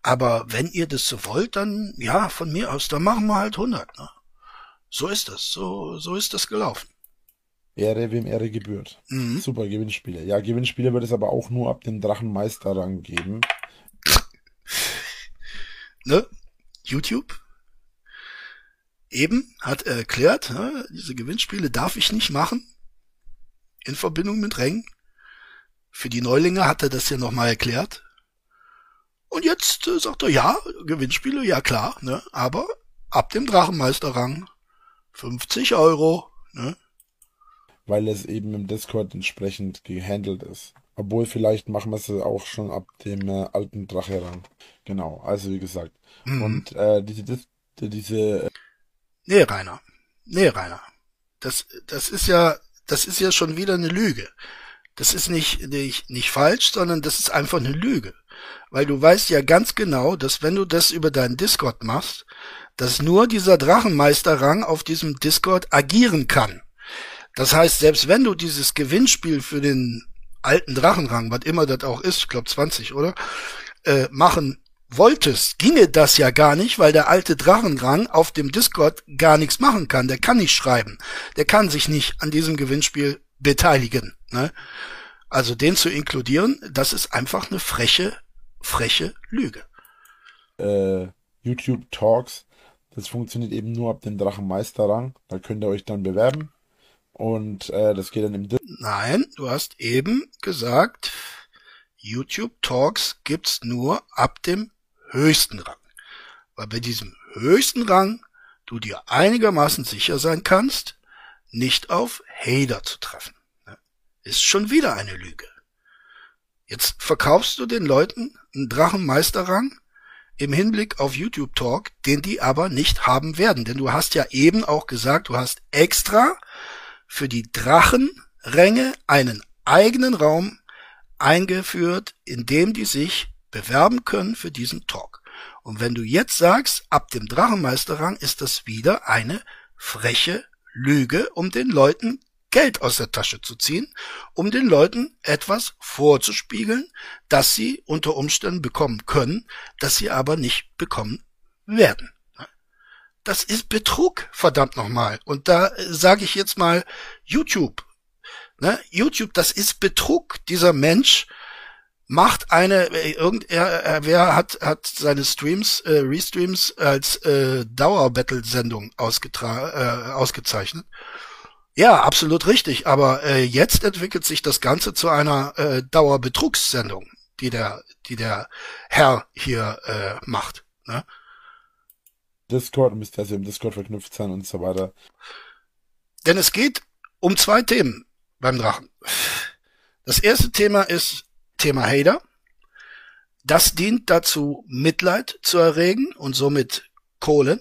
aber wenn ihr das so wollt, dann ja, von mir aus, dann machen wir halt 100. Ne? So ist das, so, so ist das gelaufen. Ehre, wem Ehre gebührt. Mhm. Super Gewinnspiele. Ja, Gewinnspiele wird es aber auch nur ab dem Drachenmeisterrang geben. [laughs] Ne? YouTube? eben hat er erklärt, ja, diese Gewinnspiele darf ich nicht machen in Verbindung mit Rängen. Für die Neulinge hat er das ja nochmal erklärt. Und jetzt äh, sagt er, ja, Gewinnspiele, ja klar, ne, aber ab dem Drachenmeisterrang 50 Euro, ne. Weil es eben im Discord entsprechend gehandelt ist. Obwohl vielleicht machen wir es auch schon ab dem äh, alten Drache-Rang. Genau, also wie gesagt. Mhm. Und äh, diese, diese, äh, Nee, Rainer. Nee, Rainer. Das, das ist ja, das ist ja schon wieder eine Lüge. Das ist nicht, nicht, nicht falsch, sondern das ist einfach eine Lüge. Weil du weißt ja ganz genau, dass wenn du das über deinen Discord machst, dass nur dieser Drachenmeisterrang auf diesem Discord agieren kann. Das heißt, selbst wenn du dieses Gewinnspiel für den alten Drachenrang, was immer das auch ist, ich glaube 20, oder? Äh, machen wolltest, ginge das ja gar nicht, weil der alte Drachenrang auf dem Discord gar nichts machen kann. Der kann nicht schreiben. Der kann sich nicht an diesem Gewinnspiel beteiligen. Ne? Also den zu inkludieren, das ist einfach eine freche, freche Lüge. Äh, YouTube Talks, das funktioniert eben nur ab dem Drachenmeisterrang. Da könnt ihr euch dann bewerben. Und äh, das geht dann im... Nein, du hast eben gesagt, YouTube Talks gibt's nur ab dem höchsten Rang. Weil bei diesem höchsten Rang du dir einigermaßen sicher sein kannst, nicht auf Hater zu treffen. Ist schon wieder eine Lüge. Jetzt verkaufst du den Leuten einen Drachenmeisterrang im Hinblick auf YouTube Talk, den die aber nicht haben werden. Denn du hast ja eben auch gesagt, du hast extra für die Drachenränge einen eigenen Raum eingeführt, in dem die sich bewerben können für diesen Talk. Und wenn du jetzt sagst, ab dem Drachenmeisterrang ist das wieder eine freche Lüge, um den Leuten Geld aus der Tasche zu ziehen, um den Leuten etwas vorzuspiegeln, das sie unter Umständen bekommen können, das sie aber nicht bekommen werden. Das ist Betrug, verdammt nochmal. Und da sage ich jetzt mal YouTube. Ne? YouTube, das ist Betrug. Dieser Mensch macht eine äh, irgend er, wer hat hat seine Streams äh, Restreams als äh, Dauerbattle Sendung ausgetra äh, ausgezeichnet. Ja, absolut richtig, aber äh, jetzt entwickelt sich das ganze zu einer äh, Dauerbetrugssendung, die der die der Herr hier äh, macht, ne? Discord müsste also im Discord verknüpft sein und so weiter. Denn es geht um zwei Themen beim Drachen. Das erste Thema ist Thema Hater. Das dient dazu, Mitleid zu erregen und somit Kohlen.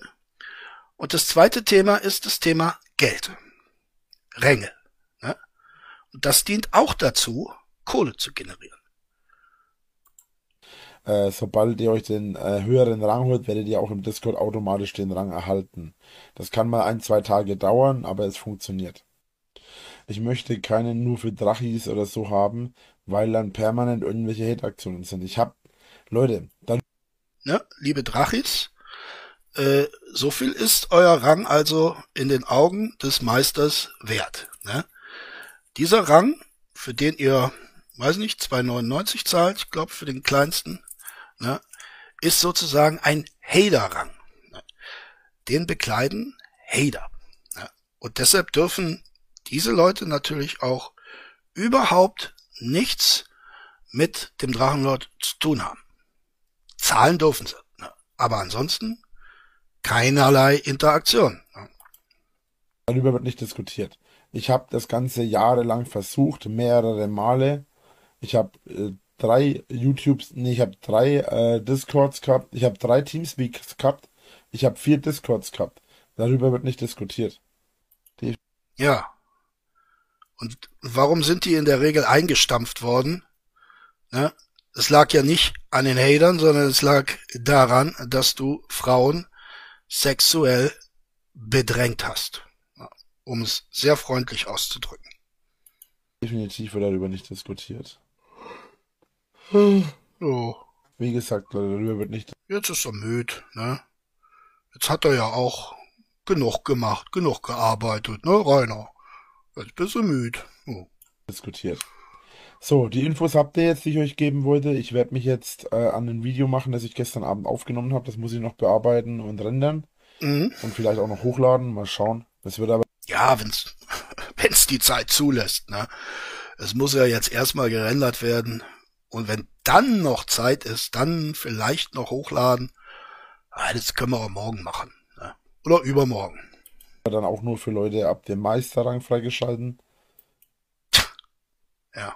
Und das zweite Thema ist das Thema Geld. Ränge. Ne? Und das dient auch dazu, Kohle zu generieren. Äh, sobald ihr euch den äh, höheren Rang holt, werdet ihr auch im Discord automatisch den Rang erhalten. Das kann mal ein, zwei Tage dauern, aber es funktioniert. Ich möchte keinen nur für Drachis oder so haben, weil dann permanent irgendwelche Hate-Aktionen sind. Ich hab, Leute, dann. Ne, liebe Drachis, äh, so viel ist euer Rang also in den Augen des Meisters wert. Ne? Dieser Rang, für den ihr, weiß nicht, 2,99 zahlt, ich glaube für den kleinsten, ne, ist sozusagen ein Hader-Rang. Ne? Den bekleiden Hader. Ne? Und deshalb dürfen diese Leute natürlich auch überhaupt nichts mit dem Drachenlord zu tun haben. Zahlen dürfen sie. Ne? Aber ansonsten keinerlei Interaktion. Darüber wird nicht diskutiert. Ich habe das Ganze jahrelang versucht, mehrere Male. Ich habe äh, drei YouTubes, nee, ich habe drei äh, Discords gehabt, ich habe drei Teamspeaks gehabt, ich habe vier Discords gehabt. Darüber wird nicht diskutiert. Die ja. Und warum sind die in der Regel eingestampft worden? Ne? Es lag ja nicht an den Hatern, sondern es lag daran, dass du Frauen sexuell bedrängt hast. Um es sehr freundlich auszudrücken. Definitiv wird darüber nicht diskutiert. Oh. Wie gesagt, darüber wird nicht. Jetzt ist er müde, ne? Jetzt hat er ja auch genug gemacht, genug gearbeitet, ne, Rainer? Jetzt bist du müde. Oh. Diskutiert. So, die Infos habt ihr jetzt, die ich euch geben wollte. Ich werde mich jetzt äh, an ein Video machen, das ich gestern Abend aufgenommen habe. Das muss ich noch bearbeiten und rendern. Mhm. Und vielleicht auch noch hochladen. Mal schauen. Das wird aber. Ja, wenn's, [laughs] wenn's die Zeit zulässt, ne? Es muss ja jetzt erstmal gerendert werden. Und wenn dann noch Zeit ist, dann vielleicht noch hochladen. Ah, das können wir auch morgen machen. Ne? Oder übermorgen. Dann auch nur für Leute ab dem Meisterrang freigeschalten. Ja.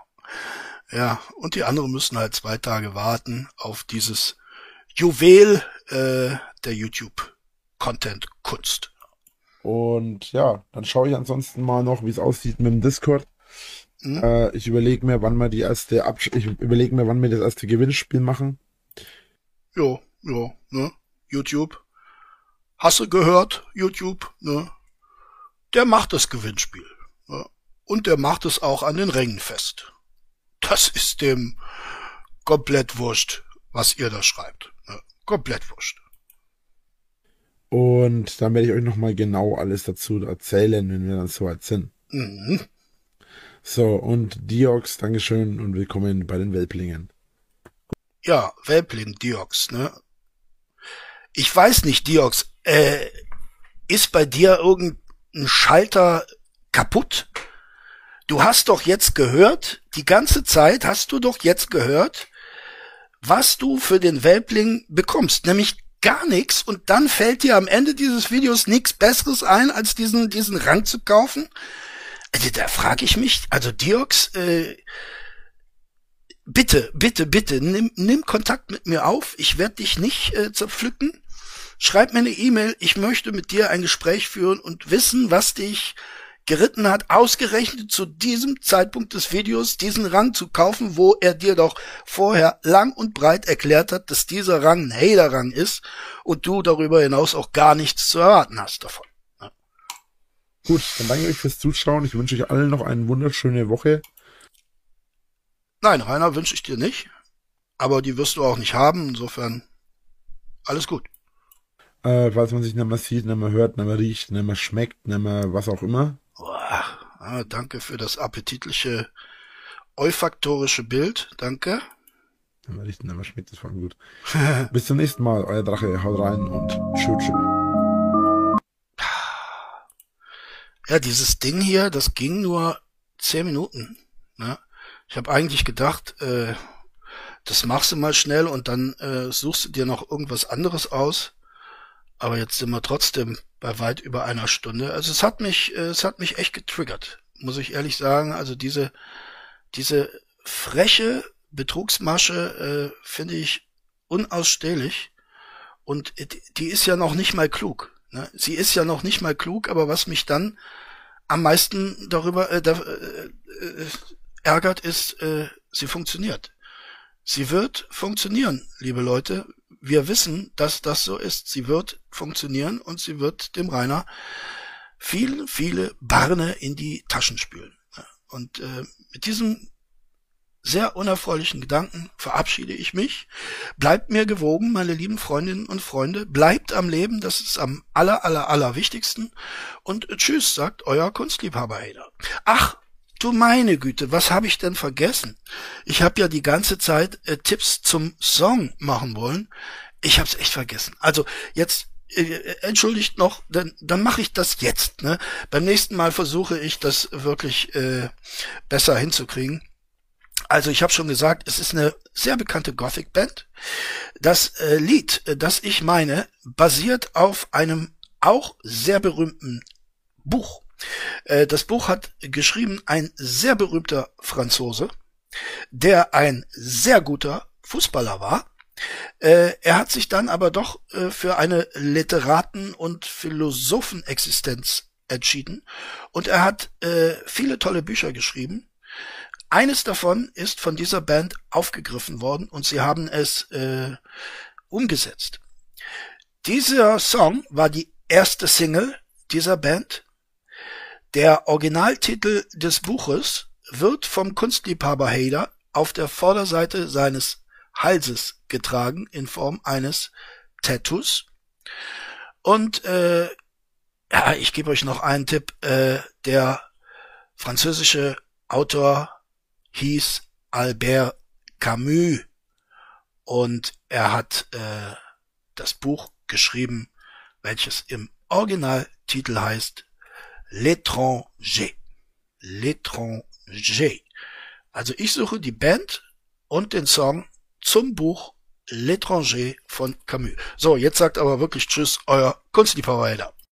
Ja, und die anderen müssen halt zwei Tage warten auf dieses Juwel äh, der YouTube-Content-Kunst. Und ja, dann schaue ich ansonsten mal noch, wie es aussieht mit dem Discord. Mhm. Äh, ich überlege mir, wann wir die erste Absch ich überlege mir, wann wir das erste Gewinnspiel machen. Jo, jo, ne? YouTube. Hast du gehört, YouTube, ne? Der macht das Gewinnspiel. Ne? Und der macht es auch an den Rängen fest. Das ist dem komplett wurscht, was ihr da schreibt. Ne? Komplett wurscht. Und dann werde ich euch nochmal genau alles dazu erzählen, wenn wir dann soweit sind. Mhm. So, und Diox, Dankeschön und willkommen bei den Welplingen. Ja, Welpling, Diox, ne? Ich weiß nicht, Diox, äh, ist bei dir irgendein Schalter kaputt? Du hast doch jetzt gehört, die ganze Zeit hast du doch jetzt gehört, was du für den Welpling bekommst, nämlich gar nichts und dann fällt dir am Ende dieses Videos nichts Besseres ein, als diesen, diesen Rang zu kaufen? Also da frage ich mich, also Diox, äh, bitte, bitte, bitte, nimm, nimm Kontakt mit mir auf. Ich werde dich nicht äh, zerpflücken. Schreib mir eine E-Mail. Ich möchte mit dir ein Gespräch führen und wissen, was dich geritten hat, ausgerechnet zu diesem Zeitpunkt des Videos diesen Rang zu kaufen, wo er dir doch vorher lang und breit erklärt hat, dass dieser Rang ein Hater-Rang ist und du darüber hinaus auch gar nichts zu erwarten hast davon. Gut, dann danke ich euch fürs Zuschauen. Ich wünsche euch allen noch eine wunderschöne Woche. Nein, Rainer wünsche ich dir nicht. Aber die wirst du auch nicht haben. Insofern alles gut. Äh, falls man sich nicht mehr sieht, nicht mehr hört, nicht mehr riecht, nicht mehr schmeckt, nicht mehr was auch immer. Boah, ah, danke für das appetitliche olfaktorische Bild. Danke. Nicht mehr riecht, nicht mehr schmeckt, das war gut. [laughs] Bis zum nächsten Mal. Euer Drache. Haut rein und tschüss. tschüss. Ja, dieses Ding hier, das ging nur zehn Minuten. Ne? Ich habe eigentlich gedacht, äh, das machst du mal schnell und dann äh, suchst du dir noch irgendwas anderes aus. Aber jetzt sind wir trotzdem bei weit über einer Stunde. Also es hat mich, äh, es hat mich echt getriggert, muss ich ehrlich sagen. Also diese, diese freche Betrugsmasche äh, finde ich unausstehlich. Und die ist ja noch nicht mal klug. Ne? Sie ist ja noch nicht mal klug, aber was mich dann am meisten darüber äh, da, äh, äh, ärgert, ist, äh, sie funktioniert. Sie wird funktionieren, liebe Leute. Wir wissen, dass das so ist. Sie wird funktionieren und sie wird dem Rainer viele, viele Barne in die Taschen spülen. Und äh, mit diesem sehr unerfreulichen Gedanken verabschiede ich mich. Bleibt mir gewogen, meine lieben Freundinnen und Freunde. Bleibt am Leben, das ist am aller, aller, aller wichtigsten. Und tschüss, sagt euer Kunstliebhaber Hader. Ach, du meine Güte, was habe ich denn vergessen? Ich habe ja die ganze Zeit äh, Tipps zum Song machen wollen. Ich habe es echt vergessen. Also jetzt äh, entschuldigt noch, dann, dann mache ich das jetzt. Ne? Beim nächsten Mal versuche ich das wirklich äh, besser hinzukriegen. Also ich habe schon gesagt, es ist eine sehr bekannte Gothic-Band. Das äh, Lied, äh, das ich meine, basiert auf einem auch sehr berühmten Buch. Äh, das Buch hat geschrieben ein sehr berühmter Franzose, der ein sehr guter Fußballer war. Äh, er hat sich dann aber doch äh, für eine Literaten- und Philosophenexistenz entschieden und er hat viele tolle Bücher geschrieben. Eines davon ist von dieser Band aufgegriffen worden und sie haben es umgesetzt. Dieser Song war die erste Single dieser Band. Der Originaltitel des Buches wird vom Kunstliebhaber Hader auf der Vorderseite seines Halses getragen in Form eines Tattoos. Und äh, ja, ich gebe euch noch einen Tipp. Äh, der französische Autor hieß Albert Camus und er hat äh, das Buch geschrieben welches im Originaltitel heißt L'étranger. L'étranger. Also ich suche die Band und den Song zum Buch L'étranger von Camus. So, jetzt sagt aber wirklich Tschüss, euer Kunstliebhaber